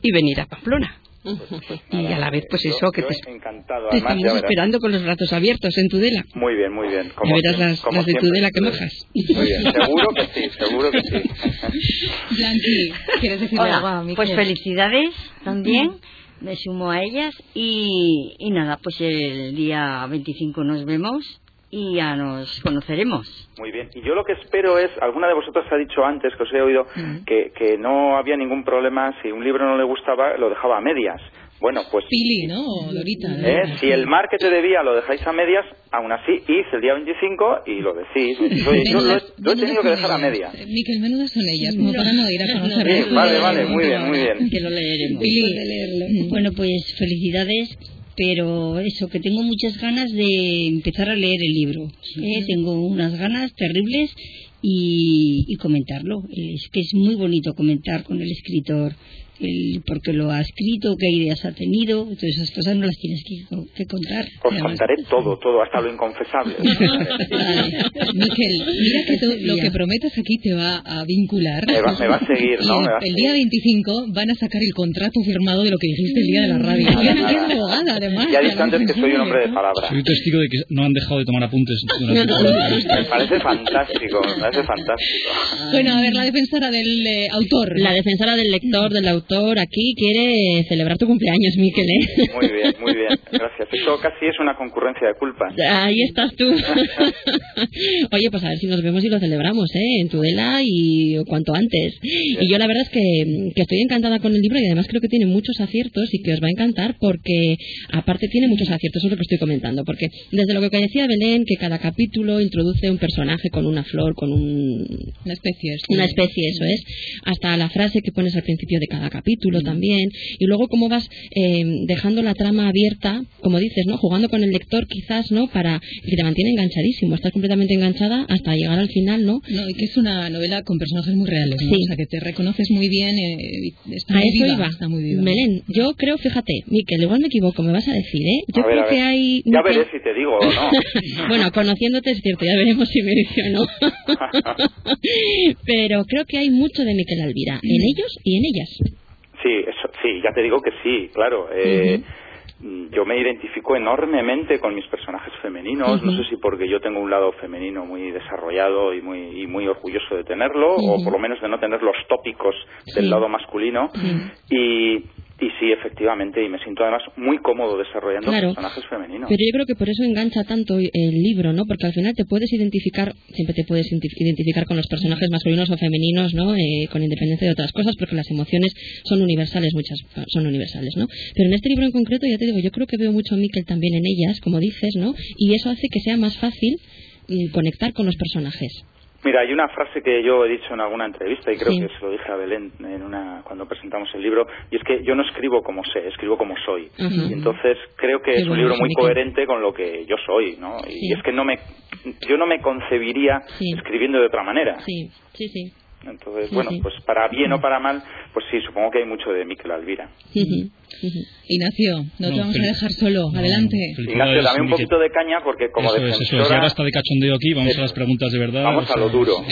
y venir a Pamplona. y a la vez, pues Yo- eso, que te, encantado. te Además, estamos esperando con los brazos abiertos en Tudela. Muy bien, muy bien. Ya verás las, como las de siempre. Tudela que mojas. Muy bien, seguro que sí, seguro que sí. Blanqui, ¿quieres decirle algo a pues felicidades también. Me sumo a ellas y, y nada, pues el día 25 nos vemos y ya nos conoceremos. Muy bien. Y yo lo que espero es, alguna de vosotras ha dicho antes, que os he oído, que, que no había ningún problema, si un libro no le gustaba, lo dejaba a medias. Bueno, pues Pili, ¿no? O Dorita. ¿no? ¿eh? si el mar que te debía lo dejáis a medias, aún así id el día 25 y lo decís. Oye, yo lo lo he tenido que dejar a ellas. medias. Eh, Miquel, menudas son ellas, como para no ir a conocerlas. Sí, vale, vale, muy bien, muy bien. Que lo leeremos. Pili, Bueno, pues felicidades, pero eso, que tengo muchas ganas de empezar a leer el libro. ¿eh? Tengo unas ganas terribles y, y comentarlo. Es que es muy bonito comentar con el escritor, el, porque lo ha escrito, qué ideas ha tenido, todas esas cosas no las tienes que, que contar. Os Además, contaré todo, todo, hasta lo inconfesable. Miquel, mira que tú- lo que prometes aquí te va a vincular. Me va- me va a seguir, ¿no? Me va a el día 25 van a sacar el contrato firmado de lo que dijiste el día de la radio. Nada, Ya nada. es abogada, además. Ya he dicho antes que soy un hombre de palabra. Soy testigo de que no han dejado de tomar apuntes. Me parece fantástico, me parece fantástico. Bueno, a ver, la defensora del eh, autor. La defensora del lector, del autor, aquí quiere celebrar tu cumpleaños, Miquel, ¿eh? Muy bien, muy bien, gracias. Esto casi es una concurrencia de culpas. Ahí estás tú. Oye, pues a ver si nos vemos y lo celebramos, ¿eh? En Tudela y cuanto antes. Y yo la verdad es que, que estoy encantada con el libro y además creo que tiene muchos aciertos y que os va a encantar porque aparte tiene muchos aciertos, eso es lo que estoy comentando. Porque desde lo que decía Belén, que cada capítulo introduce un personaje con una flor, con un... Una especie. sí. Una especie, eso es. Hasta la frase que pones al principio de cada capítulo también. Y luego cómo vas eh, dejando la trama abierta, como dices, ¿no? Jugando con el lector quizás, ¿no? Para que te mantiene enganchadísimo. Estás completamente enganchada hasta llegar al final, ¿no? No, y que es una novela con personajes muy reales, ¿no? Sí. O sea, que te reconoces muy bien, eh, y está A muy eso viva, iba. está muy viva. Belén, yo creo, fíjate, Miquel, igual me equivoco, me vas a decir, ¿eh? Yo A creo que hay... Ya veré si te digo o no. bueno, conociéndote es cierto, ya veremos si me dice o no. Pero creo que hay mucho de Miquel Alvira, en ellos y en ellas. Sí, eso, sí, ya te digo que sí, claro. Eh, mm, Yo me identifico enormemente con mis personajes femeninos, no sé si porque yo tengo un lado femenino muy desarrollado y muy, y muy orgulloso de tenerlo, o por lo menos de no tener los tópicos del lado masculino. Y, y sí, efectivamente, y me siento además muy cómodo desarrollando Claro. personajes femeninos. Pero yo creo que por eso engancha tanto el libro, ¿no? Porque al final te puedes identificar, siempre te puedes identi- identificar con los personajes masculinos o femeninos, ¿no? Eh, con independencia de otras cosas, porque las emociones son universales, muchas son universales, ¿no? Pero en este libro en concreto, ya te digo, yo creo que veo mucho a Miquel también en ellas, como dices, ¿no? Y eso hace que sea más fácil mm, conectar con los personajes. Mira, hay una frase que yo he dicho en alguna entrevista y creo Sí. que se lo dije a Belén en una, cuando presentamos el libro, y es que yo no escribo como sé, escribo como soy. Y entonces creo que es un libro muy coherente con lo que yo soy, ¿no? Y es que no me, yo no me concebiría Sí. escribiendo de otra manera. Sí, sí, sí. Entonces, bueno, pues para bien o para mal, pues sí, supongo que hay mucho de Miquel Alvira. Ujú. Ignacio, no, te No, vamos a dejar solo. No, Adelante. Ignacio, dame un poquito de caña porque como eso es, eso es. defensora... Y ahora está de cachondeo aquí, vamos a las preguntas de verdad. Vamos o a lo sea, duro.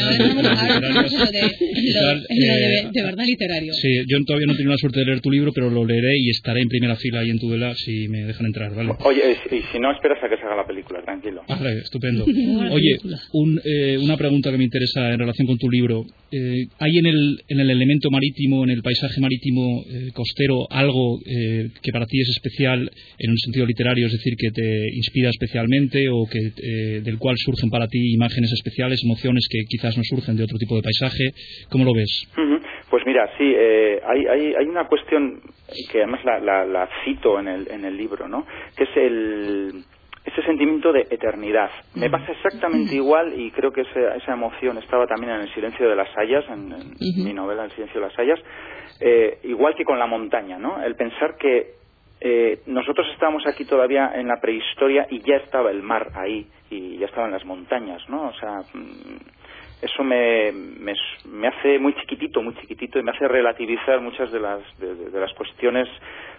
de verdad literario. Sí, yo todavía no he tenido la suerte de leer tu libro, pero lo leeré y estaré en primera fila ahí en Tudela si me dejan entrar, ¿vale? Oye, y, si no esperas a que se haga la película, tranquilo. Vale, estupendo. Oye, un, eh, una pregunta que me interesa en relación con tu libro. Eh, ¿Hay en el, en el elemento marítimo, en el paisaje marítimo eh, costero, algo eh, que para ti es especial en un sentido literario, es decir, que te inspira especialmente o que eh, del cual surgen para ti imágenes especiales, emociones que quizás no surgen de otro tipo de paisaje? ¿Cómo lo ves? Pues mira, sí, eh, hay, hay, hay una cuestión que además la, la, la cito en el, en el libro, ¿no? Que es el, ese sentimiento de eternidad. Me pasa exactamente igual y creo que esa, esa emoción estaba también en El silencio de las hayas, en, mi novela El silencio de las hayas, eh, igual que con la montaña, ¿no? El pensar que eh, nosotros estábamos aquí todavía en la prehistoria y ya estaba el mar ahí y ya estaban las montañas, ¿no? O sea, mm, eso me, me, me hace muy chiquitito, muy chiquitito y me hace relativizar muchas de las, de, las cuestiones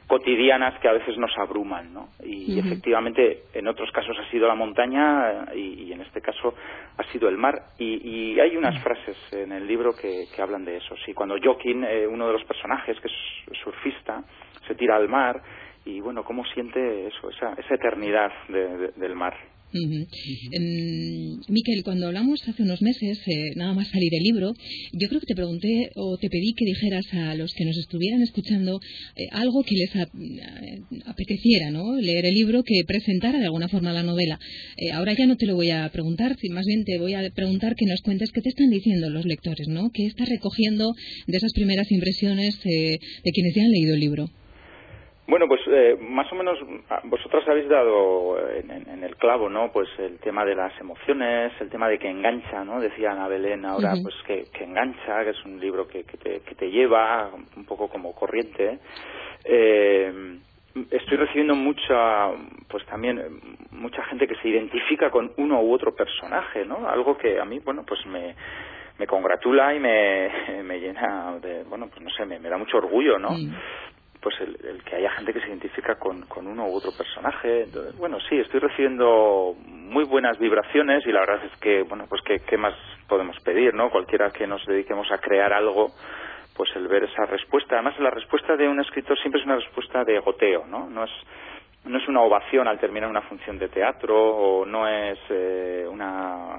cotidianas que a veces nos abruman, ¿no? Y, efectivamente en otros casos ha sido la montaña eh, y, y en este caso ha sido el mar. Y, y hay unas frases en el libro que, que hablan de eso. Sí, cuando Joaquín, eh, uno de los personajes que es surfista, se tira al mar y bueno, cómo siente eso, esa, esa eternidad de- de- del mar. Em, Miquel, cuando hablamos hace unos meses, eh, nada más salir el libro, yo creo que te pregunté o te pedí que dijeras a los que nos estuvieran escuchando eh, algo que les eh, apeteciera, ¿no? Leer el libro, que presentara de alguna forma la novela. Eh, ahora ya no te lo voy a preguntar, más bien te voy a preguntar que nos cuentes qué te están diciendo los lectores, ¿no? ¿Qué estás recogiendo de esas primeras impresiones eh, de quienes ya han leído el libro? Bueno, pues eh, más o menos ah, vosotras habéis dado en, en- en el clavo, ¿no? Pues el tema de las emociones, el tema de que engancha, ¿no? Decía Ana Belén ahora, pues que, que engancha, que es un libro que, que te, que te lleva un poco como corriente. Eh, estoy recibiendo mucha, pues también eh, mucha gente que se identifica con uno u otro personaje, ¿no? Algo que a mí, bueno, pues me me congratula y me, me llena de, bueno, pues no sé, me, me da mucho orgullo, ¿no? Pues el, el que haya gente que se identifica con, con uno u otro personaje. Entonces, bueno, sí, estoy recibiendo muy buenas vibraciones y la verdad es que, bueno, pues qué, qué más podemos pedir, ¿no? Cualquiera que nos dediquemos a crear algo, pues el ver esa respuesta. Además, la respuesta de un escritor siempre es una respuesta de goteo, ¿no? No es no es una ovación al terminar una función de teatro o no es eh, una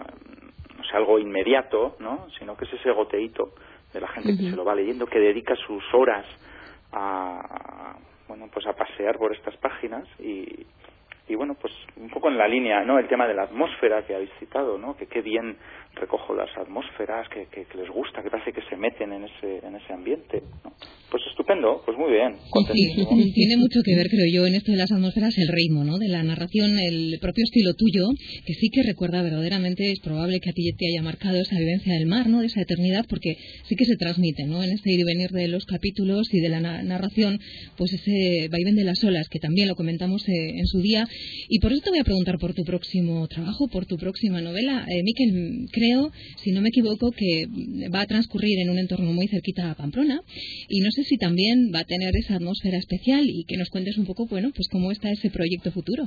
no sé, algo inmediato, ¿no? Sino que es ese goteíto de la gente que se lo va leyendo, que dedica sus horas a bueno pues a pasear por estas páginas y, y bueno pues un poco en la línea no el tema de la atmósfera que habéis citado no que qué bien recojo las atmósferas que, que, que les gusta que parece que se meten en ese en ese ambiente ¿no? pues estupendo pues muy bien Sí, sí, tiene mucho que ver, creo yo, en esto de las atmósferas, el ritmo, ¿no? De la narración, el propio estilo tuyo, que sí que recuerda verdaderamente, es probable que a ti te haya marcado esa vivencia del mar, ¿no? De esa eternidad, porque sí que se transmite, ¿no? En este ir y venir de los capítulos y de la na- narración, pues ese vaivén de las olas, que también lo comentamos eh, en su día. Y por eso te voy a preguntar por tu próximo trabajo, por tu próxima novela. Eh, Miquel, creo, si no me equivoco, que va a transcurrir en un entorno muy cerquita a Pamplona. Y no sé si también va a tener esa atmósfera especial y que nos cuentes un poco, bueno, pues cómo está ese proyecto futuro.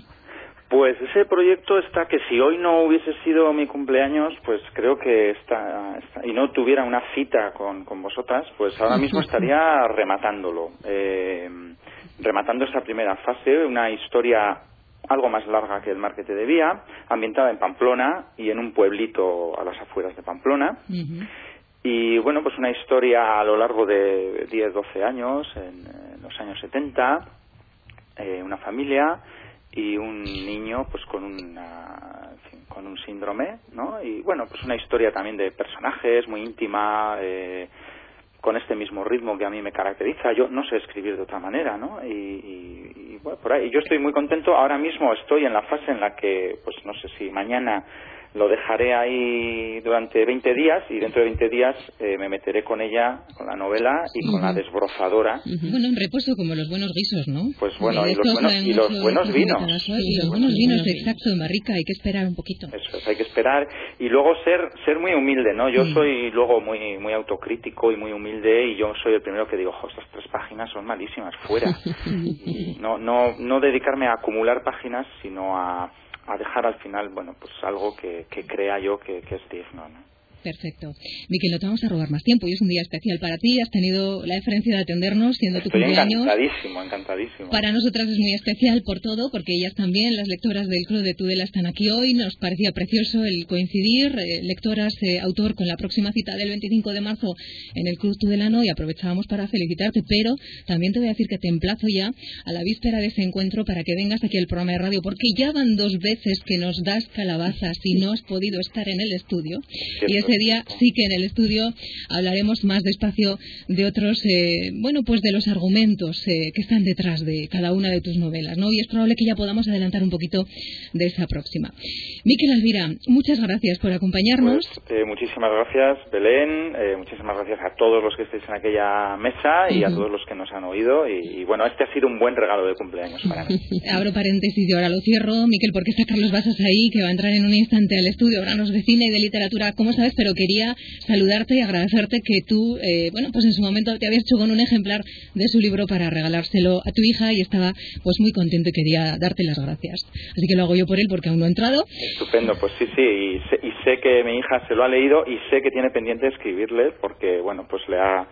Pues ese proyecto está que si hoy no hubiese sido mi cumpleaños, pues creo que está, está- y no tuviera una cita con, con vosotras, pues ahora mismo estaría rematándolo, eh, rematando esa primera fase, una historia algo más larga que el mar que te debía, ambientada en Pamplona y en un pueblito a las afueras de Pamplona. Y bueno, pues una historia a lo largo de 10, 12 años en, en los años 70, eh, una familia y un niño pues con una en fin, con un síndrome no y bueno pues una historia también de personajes muy íntima eh, con este mismo ritmo que a mí me caracteriza. Yo no sé escribir de otra manera no y, y- y, bueno por ahí. Yo estoy muy contento. Ahora mismo estoy en la fase en la que pues no sé si mañana lo dejaré ahí durante 20 días y dentro de 20 días eh, me meteré con ella, con la novela y con la Ujú. desbrozadora. Bueno, un reposo como los buenos guisos, ¿no? Pues bueno, y los buenos, y los buenos vinos. Y los buenos vinos, exacto, en barrica, hay que esperar un poquito. Eso es, hay que esperar y luego ser ser muy humilde, ¿no? Yo Mm. soy luego muy muy autocrítico y muy humilde y yo soy el primero que digo, "Jo, estas tres páginas son malísimas, fuera." Y no no no dedicarme a acumular páginas, sino a a dejar al final, bueno, pues algo que, que crea yo que, que es digno, ¿no? Perfecto. Miquel, no te vamos a robar más tiempo. Hoy es un día especial para ti. Has tenido la deferencia de atendernos siendo tu Estoy cumpleaños. encantadísimo, encantadísimo. Para nosotras es muy especial por todo, porque ellas también, las lectoras del Club de Tudela, están aquí hoy. Nos parecía precioso el coincidir, eh, lectoras, eh, autor, con la próxima cita del 25 de marzo en el Club Tudelano y aprovechábamos para felicitarte, pero también te voy a decir que te emplazo ya a la víspera de ese encuentro para que vengas aquí al programa de radio, porque ya van dos veces que nos das calabazas y no has podido estar en el estudio. Y ese día sí que en el estudio hablaremos más despacio de otros, eh, bueno, pues de los argumentos eh, que están detrás de cada una de tus novelas, ¿no? Y es probable que ya podamos adelantar un poquito de esa próxima. Miquel Alvira, muchas gracias por acompañarnos. Eh, muchísimas gracias, Belén. eh, muchísimas gracias a todos los que estáis en aquella mesa y a todos los que nos han oído. Y, y bueno, este ha sido un buen regalo de cumpleaños para mí. Abro paréntesis y ahora lo cierro. Miquel, porque está Carlos Basas ahí, que va a entrar en un instante al estudio, hablarnos de cine y de literatura, como sabes, pero quería saludarte y agradecerte que tú, eh, bueno, pues en su momento te habías hecho con un ejemplar de su libro para regalárselo a tu hija y estaba pues muy contento y quería darte las gracias. Así que lo hago yo por él porque aún no ha entrado. Estupendo, pues sí, sí. Y sé, y sé que mi hija se lo ha leído y sé que tiene pendiente escribirle porque, bueno, pues le ha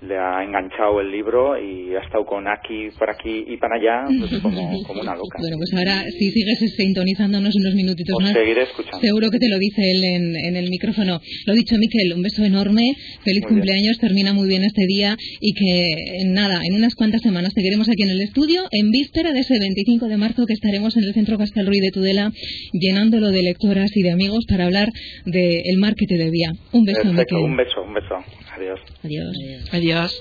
le ha enganchado el libro y ha estado con aquí, por aquí y para allá, pues como, como una loca. Bueno, pues ahora si sigues sintonizándonos unos minutitos Os más, seguiré escuchando. seguro que te lo dice él en, en el micrófono. Lo dicho, Miquel, un beso enorme, feliz Muy bien. cumpleaños, termina muy bien este día y que en nada, en unas cuantas semanas seguiremos aquí en el estudio en víspera de ese 25 de marzo que estaremos en el Centro Castelruy de Tudela llenándolo de lectoras y de amigos para hablar del mar que te debía. Un beso, Perfecto, Miquel. un beso, un beso. Adiós. Adiós. Adiós.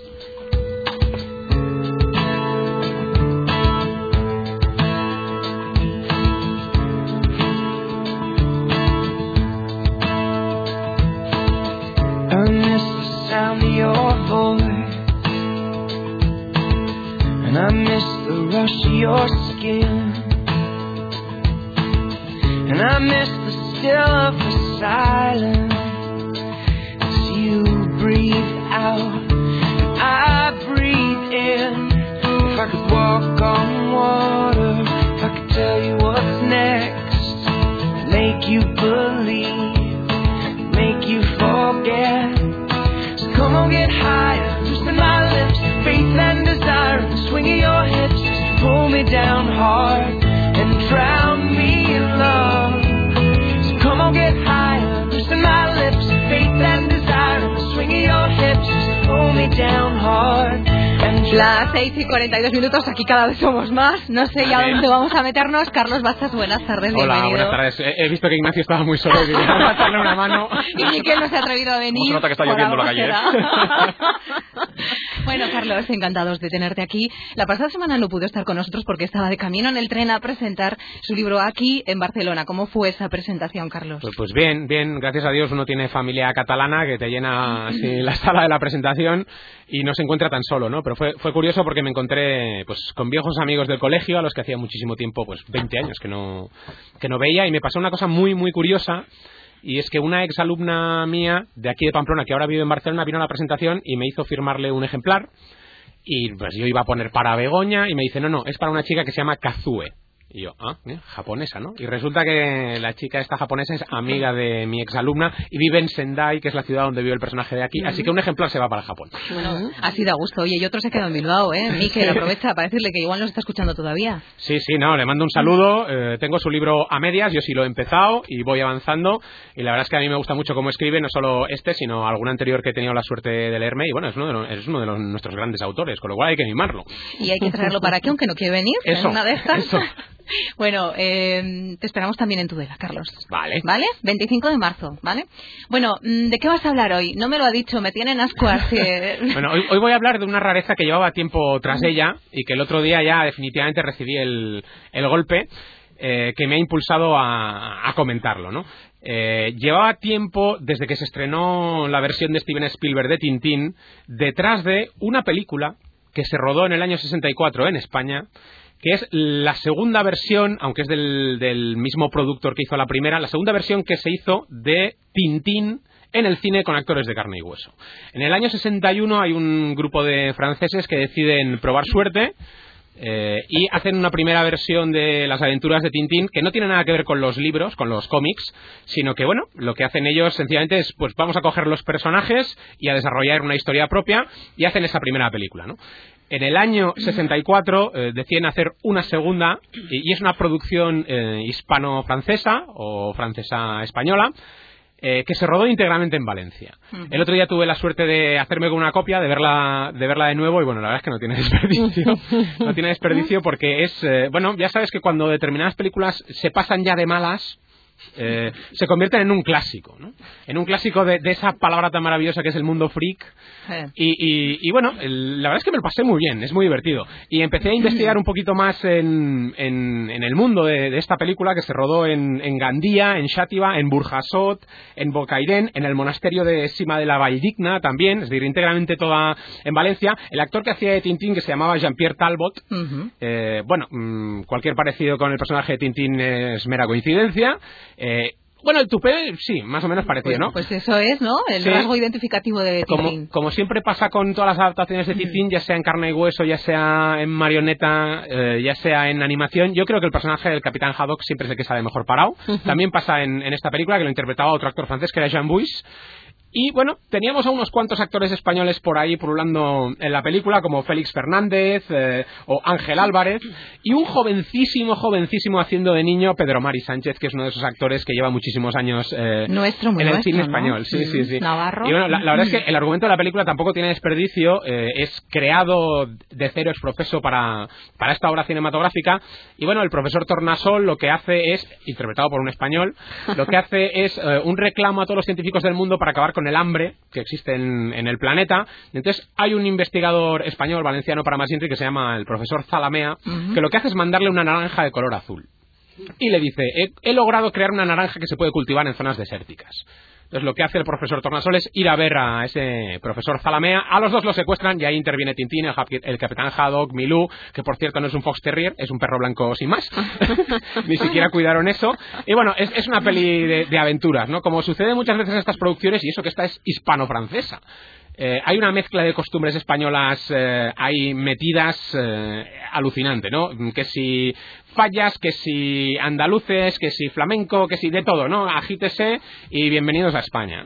I miss the sound of your voice, and I miss the rush of your skin, and I miss the still of the silence as you breathe out I breathe in. If I could walk on water, if I could tell you what's next, make you believe make you forget. So come on, get higher, loosen my lips, faith and desire, the swing of your hips. Pull me down hard and drown me in love. So come on, get higher, pull me down hard Las 6 y 42 minutos, aquí cada vez somos más. No sé ya dónde vamos a meternos. Carlos Bastas, buenas tardes, Hola, bienvenido. buenas tardes. He, he visto que Ignacio estaba muy solo y quería echarle una mano. Y Miquel no se ha atrevido a venir. ¿Cómo se nota que está lloviendo la calle, será. bueno, Carlos, encantados de tenerte aquí. La pasada semana no pudo estar con nosotros porque estaba de camino en el tren a presentar su libro aquí en Barcelona. ¿Cómo fue esa presentación, Carlos? Pues, pues bien, bien, gracias a Dios uno tiene familia catalana que te llena así la sala de la presentación y no se encuentra tan solo, ¿no? Pero fue, fue curioso porque me encontré pues con viejos amigos del colegio a los que hacía muchísimo tiempo, pues 20 años que no, que no veía y me pasó una cosa muy, muy curiosa y es que una exalumna mía de aquí de Pamplona que ahora vive en Barcelona vino a la presentación y me hizo firmarle un ejemplar y pues yo iba a poner para Begoña y me dice, no, no, es para una chica que se llama Kazue. Y yo, ah, japonesa, ¿no? Y resulta que la chica esta japonesa es amiga de mi exalumna y vive en Sendai, que es la ciudad donde vive el personaje de aquí. Así que un ejemplar se va para Japón. Bueno, ha sido a gusto. Oye, y otro se quedó en Bilbao, ¿eh? Miquel, aprovecha para decirle que igual nos está escuchando todavía. Sí, sí, no, le mando un saludo. Eh, tengo su libro a medias, yo sí lo he empezado y voy avanzando. Y la verdad es que a mí me gusta mucho cómo escribe, no solo este, sino algún anterior que he tenido la suerte de leerme. Y bueno, es uno de, los- es uno de los- nuestros grandes autores, con lo cual hay que mimarlo. Y hay que traerlo para aquí, aunque no quiere venir. en Eso, una de estas. eso. Bueno, eh, te esperamos también en Tudela, Carlos. Vale. ¿Vale? 25 de marzo, ¿vale? Bueno, mm, ¿de qué vas a hablar hoy? No me lo ha dicho, me tienen ascuas. que- Bueno, hoy, hoy voy a hablar de una rareza que llevaba tiempo tras ella y que el otro día ya definitivamente recibí el, el golpe eh, que me ha impulsado a, a comentarlo, ¿no? Eh, llevaba tiempo desde que se estrenó la versión de Steven Spielberg de Tintín detrás de una película que se rodó en el año 64 en España que es la segunda versión, aunque es del, mismo productor que hizo la primera, la segunda versión que se hizo de Tintín en el cine con actores de carne y hueso. En el año 61 hay un grupo de franceses que deciden probar suerte eh, y hacen una primera versión de las aventuras de Tintín que no tiene nada que ver con los libros, con los cómics, sino que bueno, lo que hacen ellos sencillamente es pues vamos a coger los personajes y a desarrollar una historia propia y hacen esa primera película, ¿no? En el año 64 eh, deciden hacer una segunda y, y es una producción eh, hispano-francesa o francesa-española eh, que se rodó íntegramente en Valencia. El otro día tuve la suerte de hacerme con una copia, de verla, de verla de nuevo y bueno, la verdad es que no tiene desperdicio. no tiene desperdicio porque es, eh, bueno, ya sabes que cuando determinadas películas se pasan ya de malas, eh, se convierten en un clásico, ¿no? En un clásico de, de esa palabra tan maravillosa que es el mundo freak. Eh. Y, y- y bueno, el- la verdad es que me lo pasé muy bien, es muy divertido. Y empecé a investigar un poquito más en, en- en el mundo de, de esta película que se rodó en, en Gandía, en Xàtiva, en Burjasot, en Bocairén, en el monasterio de Sima de la Valldigna también, es decir, íntegramente toda en Valencia. El actor que hacía de Tintín, que se llamaba Jean-Pierre Talbot, eh, bueno, mm, cualquier parecido con el personaje de Tintín es mera coincidencia. Eh, bueno, el tupé, sí, más o menos parecido, ¿no? Pues eso es, ¿no? El Sí. rasgo identificativo de como, Tintín. como siempre pasa con todas las adaptaciones de Tintín, ya sea en carne y hueso, ya sea en marioneta, eh, ya sea en animación, yo creo que el personaje del Capitán Haddock siempre es el que sale mejor parado. También pasa en, en esta película, que lo interpretaba otro actor francés, que era Jean Buis. Y bueno, teníamos a unos cuantos actores españoles por ahí pululando en la película, como Félix Fernández eh, o Ángel Álvarez, y un jovencísimo, jovencísimo haciendo de niño, Pedro Mari Sánchez, que es uno de esos actores que lleva muchísimos años eh, Nuestro, muy en el nuestro, cine ¿no? español. Sí, sí, sí. Navarro. Y bueno, la, la verdad es que el argumento de la película tampoco tiene desperdicio, eh, es creado de cero ex profeso para, para esta obra cinematográfica. Y bueno, el profesor Tornasol lo que hace es, interpretado por un español, lo que hace es eh, un reclamo a todos los científicos del mundo para acabar con el hambre que existe en, en el planeta. Entonces hay un investigador español, valenciano para más que se llama el profesor Zalamea, que lo que hace es mandarle una naranja de color azul y le dice, he, he logrado crear una naranja que se puede cultivar en zonas desérticas. Entonces lo que hace el profesor Tornasol es ir a ver a ese profesor Zalamea, a los dos lo secuestran y ahí interviene Tintín, el, el capitán Haddock, Milú, que por cierto no es un fox terrier, es un perro blanco sin más. Ni siquiera cuidaron eso. Y bueno, es, es una peli de, de aventuras, ¿no? Como sucede muchas veces en estas producciones, y eso que esta es hispano-francesa. Eh, hay una mezcla de costumbres españolas eh, ahí metidas eh, alucinante, ¿no? Que si fallas, que si andaluces, que si flamenco, que si de todo, ¿no? Agítese y bienvenidos a España.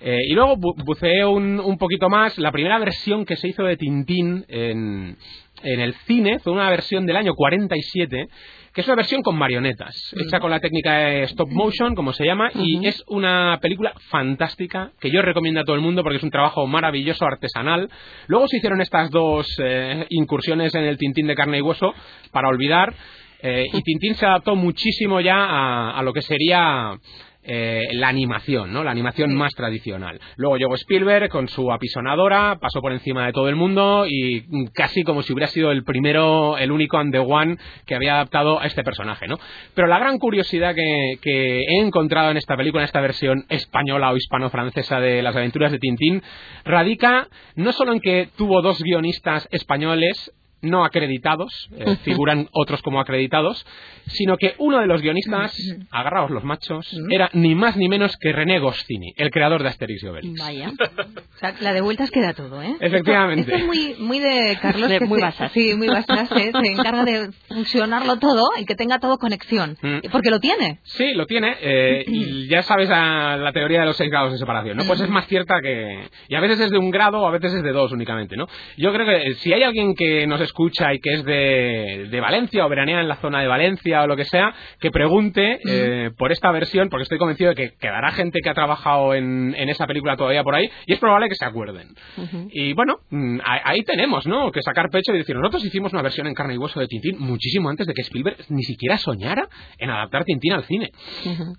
Eh, y luego bu- buceé un, un poquito más. La primera versión que se hizo de Tintín en, en el cine fue una versión del año 47, que es una versión con marionetas, hecha con la técnica de stop motion, como se llama, y es una película fantástica que yo recomiendo a todo el mundo porque es un trabajo maravilloso, artesanal. Luego se hicieron estas dos eh, incursiones en el Tintín de carne y hueso para olvidar, eh, y Tintín se adaptó muchísimo ya a, a lo que sería eh, la animación, ¿no? La animación más tradicional. Luego llegó Spielberg con su apisonadora, pasó por encima de todo el mundo y casi como si hubiera sido el primero, el único and the one que había adaptado a este personaje, ¿no? Pero la gran curiosidad que, que he encontrado en esta película, en esta versión española o hispano-francesa de las aventuras de Tintín, radica no solo en que tuvo dos guionistas españoles, no acreditados, eh, figuran otros como acreditados, sino que uno de los guionistas, agarraos los machos, era ni más ni menos que René Goscinny, el creador de Asterix y Obelix. Vaya. O sea, la de vueltas queda todo, ¿eh? Efectivamente. Esto, esto es muy, muy de Carlos. De- que muy se- basas. Sí, muy basas. Se, se encarga de funcionarlo todo y que tenga todo conexión. Mm. Porque lo tiene. Sí, lo tiene. eh, y ya sabes a la teoría de los seis grados de separación, ¿no? Pues es más cierta que... Y a veces es de un grado o a veces es de dos únicamente, ¿no? Yo creo que eh, si hay alguien que nos escucha y que es de, de Valencia o veranea en la zona de Valencia o lo que sea, que pregunte eh, por esta versión, porque estoy convencido de que quedará gente que ha trabajado en, en esa película todavía por ahí y es probable que se acuerden. Y bueno, mm, ahí ahí tenemos, ¿no? Que sacar pecho y decir, nosotros hicimos una versión en carne y hueso de Tintín muchísimo antes de que Spielberg ni siquiera soñara en adaptar Tintín al cine.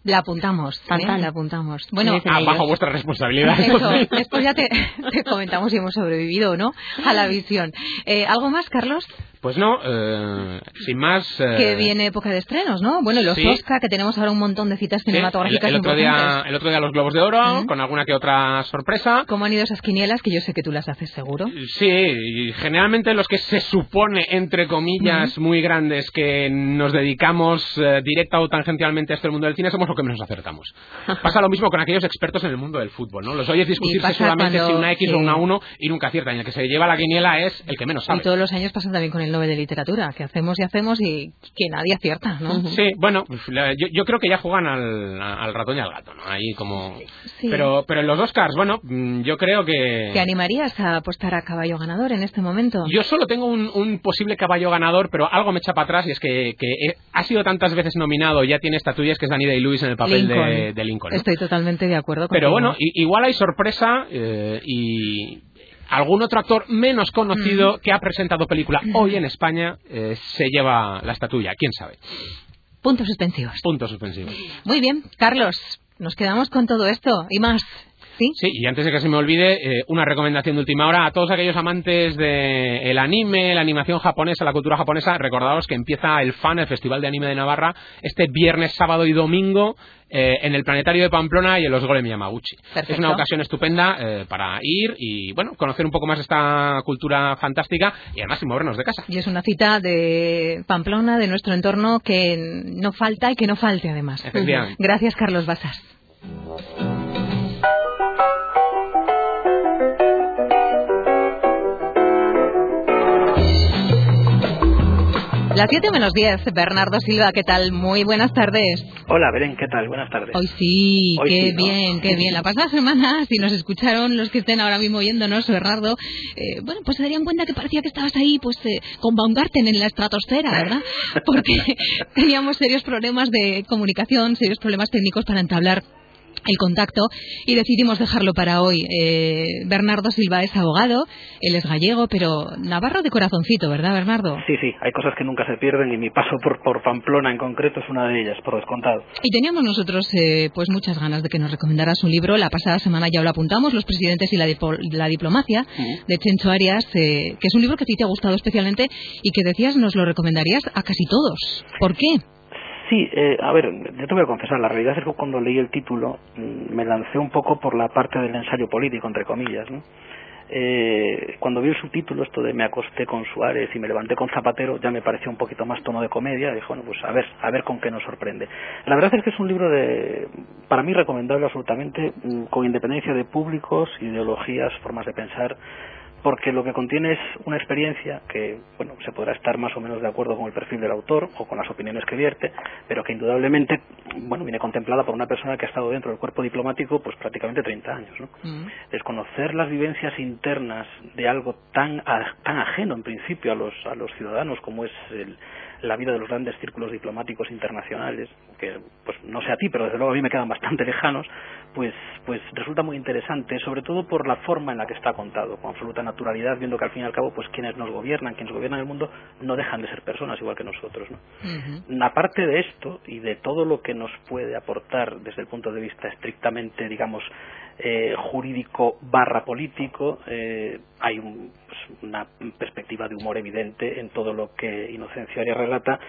La apuntamos. Tan, ¿eh? La apuntamos. Bueno, Ah, bajo vuestra responsabilidad. Eso, después ya te, te comentamos si hemos sobrevivido o no a la visión. Eh, ¿Algo más, Carlos? Pues no, eh, sin más. eh, Que viene época de estrenos, ¿no? Bueno, los sí. Oscar, que tenemos ahora un montón de citas sí, el, cinematográficas el otro día, el otro día los Globos de Oro, con alguna que otra sorpresa. ¿Cómo han ido esas quinielas? Que yo sé que tú las haces seguro. Sí, generalmente los que se supone, entre comillas, muy grandes, que nos dedicamos eh, directa o tangencialmente a este mundo del cine, somos los que menos acertamos. Pasa lo mismo con aquellos expertos en el mundo del fútbol, ¿no? Los oyes discutirse solamente cuando- si una X sí. o una 1 y nunca aciertan. Y el que se lleva la quiniela es el que menos sabe. Y todos los años pasan también con el Nobel de Literatura, que hacemos y hacemos y que nadie acierta, ¿no? Sí, bueno, pues, yo, yo creo que ya juegan al, al ratón y al gato, ¿no? Ahí como... Sí. Pero, pero en los Oscars, bueno, mm, yo creo que... ¿Te animarías a apostar a caballo ganador en este momento? Yo solo tengo un, un posible caballo ganador, pero algo me echa para atrás y es que, que he- ha sido tantas veces nominado y ya tiene estatuillas que es Danny Day-Lewis en el papel Lincoln. de, de Lincoln. ¿no? Estoy totalmente de acuerdo Pero contigo. bueno, igual hay sorpresa eh, y algún otro actor menos conocido que ha presentado película hoy en España eh, se lleva la estatuilla, quién sabe. Puntos suspensivos. Puntos suspensivos. Muy bien, Carlos, nos quedamos con todo esto y más. ¿Sí? Sí, y antes de que se me olvide, eh, una recomendación de última hora a todos aquellos amantes del el anime, la animación japonesa, la cultura japonesa. Recordaos que empieza el FAN, el Festival de Anime de Navarra, este viernes, sábado y domingo eh, en el Planetario de Pamplona y en los Golem Yamaguchi. Perfecto. Es una ocasión estupenda eh, para ir y, bueno, conocer un poco más esta cultura fantástica y además sin movernos de casa. Y es una cita de Pamplona, de nuestro entorno, que no falta y que no falte además. Gracias, Carlos Basas. Las 7 menos 10, Bernardo Silva, ¿qué tal? Muy buenas tardes. Hola, Belén, ¿qué tal? Buenas tardes. Hoy sí, Hoy qué sí, ¿no? bien, qué bien. La pasada semana, si nos escucharon los que estén ahora mismo oyéndonos, Bernardo, eh, bueno, pues se darían cuenta que parecía que estabas ahí, pues, eh, con Baumgarten en la estratosfera, ¿verdad? Porque teníamos serios problemas de comunicación, serios problemas técnicos para entablar el contacto y decidimos dejarlo para hoy. Eh, Bernardo Silva es abogado, él es gallego, pero navarro de corazoncito, ¿verdad, Bernardo? Sí, sí, hay cosas que nunca se pierden y mi paso por, por Pamplona en concreto es una de ellas, por descontado. Y teníamos nosotros eh, pues muchas ganas de que nos recomendaras un libro. La pasada semana ya lo apuntamos, Los presidentes y la, dipo- la diplomacia, de Chencho Arias, eh, que es un libro que a ti te ha gustado especialmente y que decías nos lo recomendarías a casi todos. ¿Por qué? Sí, eh, a ver, yo te voy a confesar, la realidad es que cuando leí el título mm, me lancé un poco por la parte del ensayo político, entre comillas, ¿no? Eh, cuando vi el subtítulo, esto de me acosté con Suárez y me levanté con Zapatero, ya me pareció un poquito más tono de comedia. Dije, bueno, pues a ver, a ver con qué nos sorprende. La verdad es que es un libro de, para mí recomendable absolutamente, mm, con independencia de públicos, ideologías, formas de pensar, porque lo que contiene es una experiencia que, bueno, se podrá estar más o menos de acuerdo con el perfil del autor o con las opiniones que vierte, pero que indudablemente, bueno, viene contemplada por una persona que ha estado dentro del cuerpo diplomático pues prácticamente 30 años, ¿no? Desconocer las vivencias internas de algo tan, a- tan ajeno en principio a los, a los ciudadanos como es el- la vida de los grandes círculos diplomáticos internacionales, que pues no sé a ti, pero desde luego a mí me quedan bastante lejanos, pues, pues resulta muy interesante, sobre todo por la forma en la que está contado, con absoluta naturalidad, viendo que al fin y al cabo, pues quienes nos gobiernan, quienes gobiernan el mundo, no dejan de ser personas igual que nosotros, ¿no? Aparte de esto y de todo lo que nos puede aportar desde el punto de vista estrictamente, digamos, eh, jurídico barra político, eh, hay un- una perspectiva de humor evidente en todo lo que Inocencio Arias relata,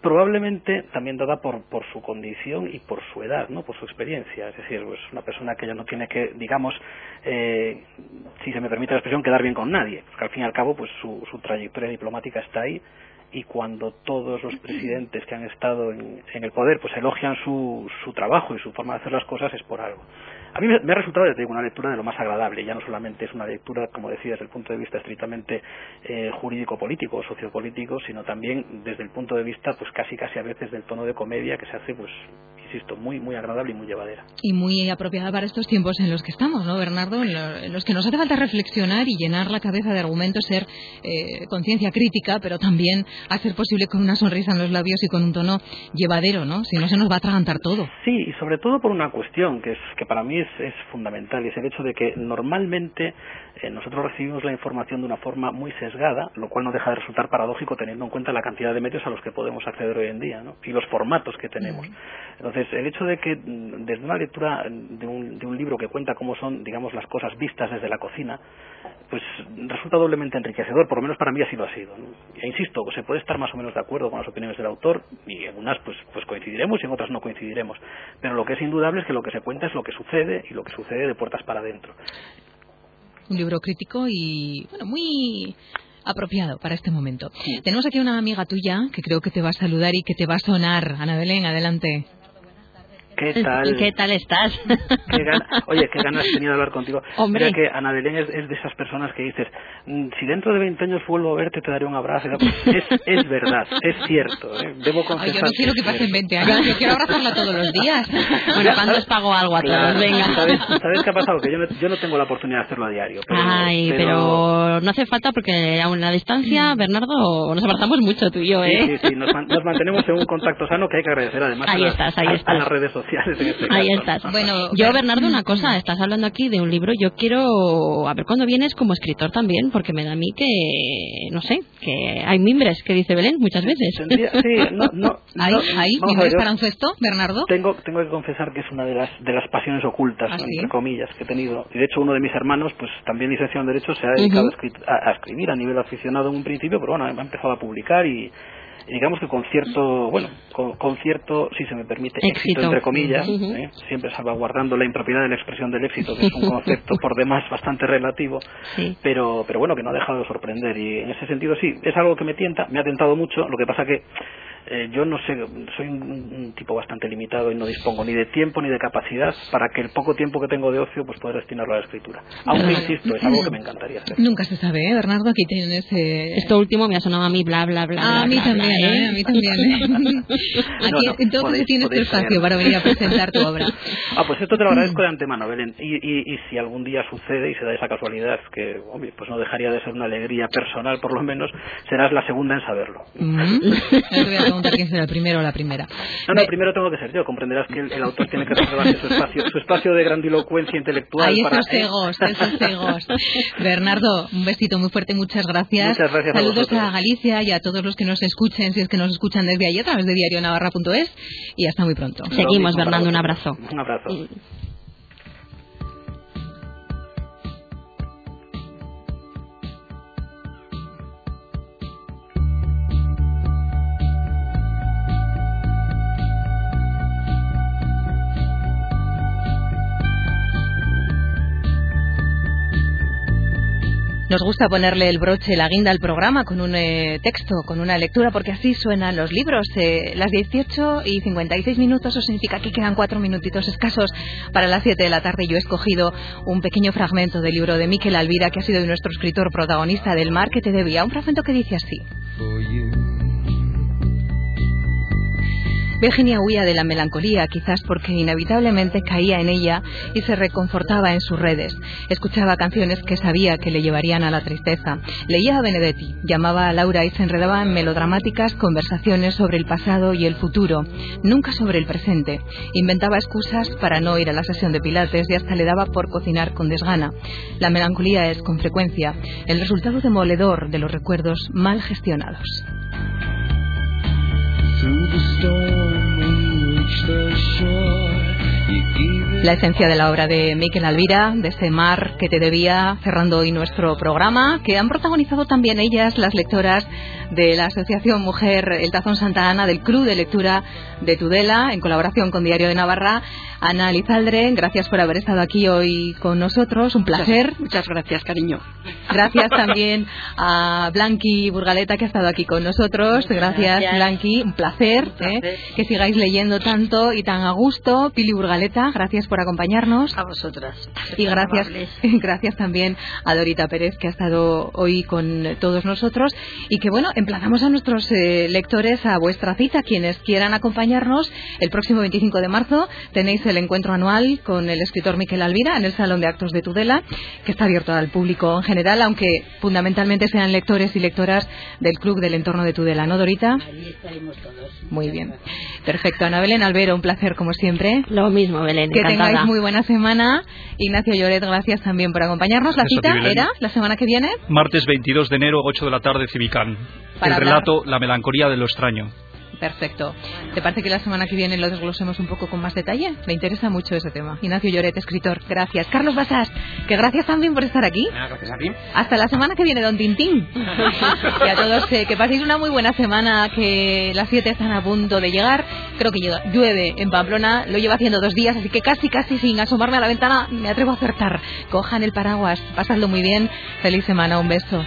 probablemente también dada por, por su condición y por su edad, ¿no? por su experiencia. Es decir, pues una persona que ya no tiene que, digamos, eh, si se me permite la expresión, quedar bien con nadie. Porque al fin y al cabo, pues su, su trayectoria diplomática está ahí y cuando todos los presidentes que han estado en, en el poder pues elogian su, su trabajo y su forma de hacer las cosas es por algo. A mí me, ha resultado, ya una lectura de lo más agradable. Ya no solamente es una lectura, como decía, desde el punto de vista estrictamente eh, jurídico-político o sociopolítico, sino también desde el punto de vista, pues casi casi a veces del tono de comedia que se hace, pues insisto, muy muy agradable y muy llevadera. Y muy apropiada para estos tiempos en los que estamos, ¿no, Bernardo? En, lo- en los que nos hace falta reflexionar y llenar la cabeza de argumentos, ser eh, conciencia crítica, pero también hacer posible con una sonrisa en los labios y con un tono llevadero, ¿no? Si no se nos va a atragantar todo. Sí, y sobre todo por una cuestión que, es, que para mí es, es fundamental, y es el hecho de que normalmente eh, nosotros recibimos la información de una forma muy sesgada, lo cual no deja de resultar paradójico teniendo en cuenta la cantidad de medios a los que podemos acceder hoy en día ¿no? y los formatos que tenemos. Entonces, el hecho de que mm, desde una lectura de un, de un libro que cuenta cómo son, digamos, las cosas vistas desde la cocina, pues resulta doblemente enriquecedor, por lo menos para mí así lo ha sido. ¿no? E insisto, se puede estar más o menos de acuerdo con las opiniones del autor y en unas pues, pues coincidiremos y en otras no coincidiremos. Pero lo que es indudable es que lo que se cuenta es lo que sucede y lo que sucede de puertas para adentro. Un libro crítico y, bueno, muy apropiado para este momento. Tenemos aquí una amiga tuya que creo que te va a saludar y que te va a sonar. Ana Belén, adelante. ¿Qué tal? ¿Qué tal estás? Qué gana- Oye, qué ganas tenía de hablar contigo. Hombre. Mira que Ana Belén es, es de esas personas que dices, "Mm, si dentro de 20 años vuelvo a verte te daré un abrazo. Pues es, es verdad, es cierto. ¿eh? Debo Ay, confesar. yo no quiero que pasen 20 años, yo quiero abrazarla todos los días. Bueno, ¿cuándo os pago algo a todos? Claro, Venga. ¿sabes, ¿Sabes qué ha pasado? Que yo no, yo no tengo la oportunidad de hacerlo a diario. Pero, Ay, pero no hace falta porque aún a la distancia, Bernardo, nos abrazamos mucho tú y yo, Sí, ¿eh? sí, sí, nos, man- nos mantenemos en un contacto sano que hay que agradecer además Ahí a, las- estás, ahí a- a estás. las redes sociales en este Ahí estás. Bueno, yo, Bernardo, una cosa, estás hablando aquí de un libro. Yo quiero a ver cuándo vienes como escritor también, porque me da a mí que, no sé, que hay mimbres, que dice Belén muchas veces. Tendría- sí, no, no, ¿Ahí, no, mimbres ver, para un cesto, Bernardo? Tengo, tengo que confesar que es una de las, de las pasiones ocultas, ¿Ah, entre comillas, que he tenido. Y de hecho uno de mis hermanos, pues también licenciado en Derecho, se ha dedicado a, escrit- a- a escribir a nivel aficionado en un principio, pero bueno, ha empezado a publicar y digamos que con cierto, bueno, con, con cierto, si se me permite, éxito, Éxito. entre comillas, Ujú. ¿eh? siempre salvaguardando la impropiedad de la expresión del éxito, que es un concepto por demás bastante relativo, Sí. pero, pero bueno, que no ha dejado de sorprender. Y en ese sentido sí, es algo que me tienta, me ha tentado mucho, lo que pasa que eh, yo no sé, soy un, un tipo bastante limitado y no dispongo ni de tiempo ni de capacidad para que el poco tiempo que tengo de ocio pues poder destinarlo a la escritura. Aunque insisto, es algo que me encantaría hacer. Nunca se sabe, ¿eh, Bernardo? Aquí tienes... eh, Esto último me ha sonado a mí, bla, bla, bla. Ah, a bla, mí bla, también, bla, ¿eh? A mí también. ¿eh? Aquí, No, no, entonces podéis- tienes tu espacio tener. para venir a presentar tu obra. Ah, pues esto te lo agradezco de antemano, Belén. Y, y, y si algún día sucede y se da esa casualidad, que hombre, pues no dejaría de ser una alegría personal, por lo menos, serás la segunda en saberlo. Mm. A preguntar quién será el primero o la primera. No, no, Ve- primero tengo que ser yo. Comprenderás que el, el autor tiene que reservarse su espacio, su espacio de grandilocuencia intelectual. Ahí para, esos egos, esos egos. Bernardo, un besito muy fuerte, muchas gracias. Muchas gracias a Saludos a, Galicia y a todos los que nos escuchen, si es que nos escuchan desde allí a través de diarionavarra.es y hasta muy pronto. Seguimos, mismo para Bernardo, un abrazo. Un abrazo. Nos gusta ponerle el broche, la guinda al programa con un eh, texto, con una lectura, porque así suenan los libros. Eh, las 18 y 56 minutos, eso significa que quedan cuatro minutitos escasos para las 7 de la tarde. Yo he escogido un pequeño fragmento del libro de Miquel Alvira, que ha sido nuestro escritor protagonista del Mar que te debía. Un fragmento que dice así. Virginia huía de la melancolía, quizás porque inevitablemente caía en ella y se reconfortaba en sus redes. Escuchaba canciones que sabía que le llevarían a la tristeza. Leía a Benedetti, llamaba a Laura y se enredaba en melodramáticas conversaciones sobre el pasado y el futuro, nunca sobre el presente. Inventaba excusas para no ir a la sesión de pilates y hasta le daba por cocinar con desgana. La melancolía es, con frecuencia, el resultado demoledor de los recuerdos mal gestionados. La esencia de la obra de Miquel Alvira, de ese mar que te debía, cerrando hoy nuestro programa, que han protagonizado también ellas, las lectoras de la Asociación Mujer El Tazón Santa Ana, del Club de Lectura de Tudela, en colaboración con Diario de Navarra. Ana Lizaldre, gracias por haber estado aquí hoy con nosotros, un placer. Muchas, gracias, cariño. Gracias también a Blanqui Burgaleta, que ha estado aquí con nosotros. Gracias, Blanqui, un placer, ¿eh? que sigáis leyendo tanto y tan a gusto. Pili Burgaleta, gracias por acompañarnos. A vosotras. Y gracias, gracias también a Dorita Pérez, que ha estado hoy con todos nosotros. Y que bueno, emplazamos a nuestros eh, lectores a vuestra cita. Quienes quieran acompañarnos, el próximo 25 de marzo tenéis el encuentro anual con el escritor Miquel Alvira en el Salón de Actos de Tudela, que está abierto al público en general, aunque fundamentalmente sean lectores y lectoras del club del entorno de Tudela, ¿no, Dorita? Ahí estaremos todos. Muy bien. Perfecto. Ana Belén Albero, un placer como siempre. Lo mismo, Belén. Que encantada. tengáis muy buena semana. Ignacio Lloret, gracias también por acompañarnos. La Eso cita ti, era la semana que viene. Martes 22 de enero, 8 de la tarde, Civicán. Para el hablar. relato La melancolía de lo extraño. Perfecto. ¿Te parece que la semana que viene lo desglosemos un poco con más detalle? Me interesa mucho ese tema. Ignacio Lloret, escritor. Gracias. Carlos Basás, que gracias también por estar aquí. Ah, Gracias a ti. Hasta la semana que viene, don Tintín. y a todos, eh, que paséis una muy buena semana, que las 7 están a punto de llegar. Creo que llueve en Pamplona, lo llevo haciendo dos días, así que casi, casi sin asomarme a la ventana me atrevo a acertar. Cojan el paraguas, pasadlo muy bien. Feliz semana, un beso.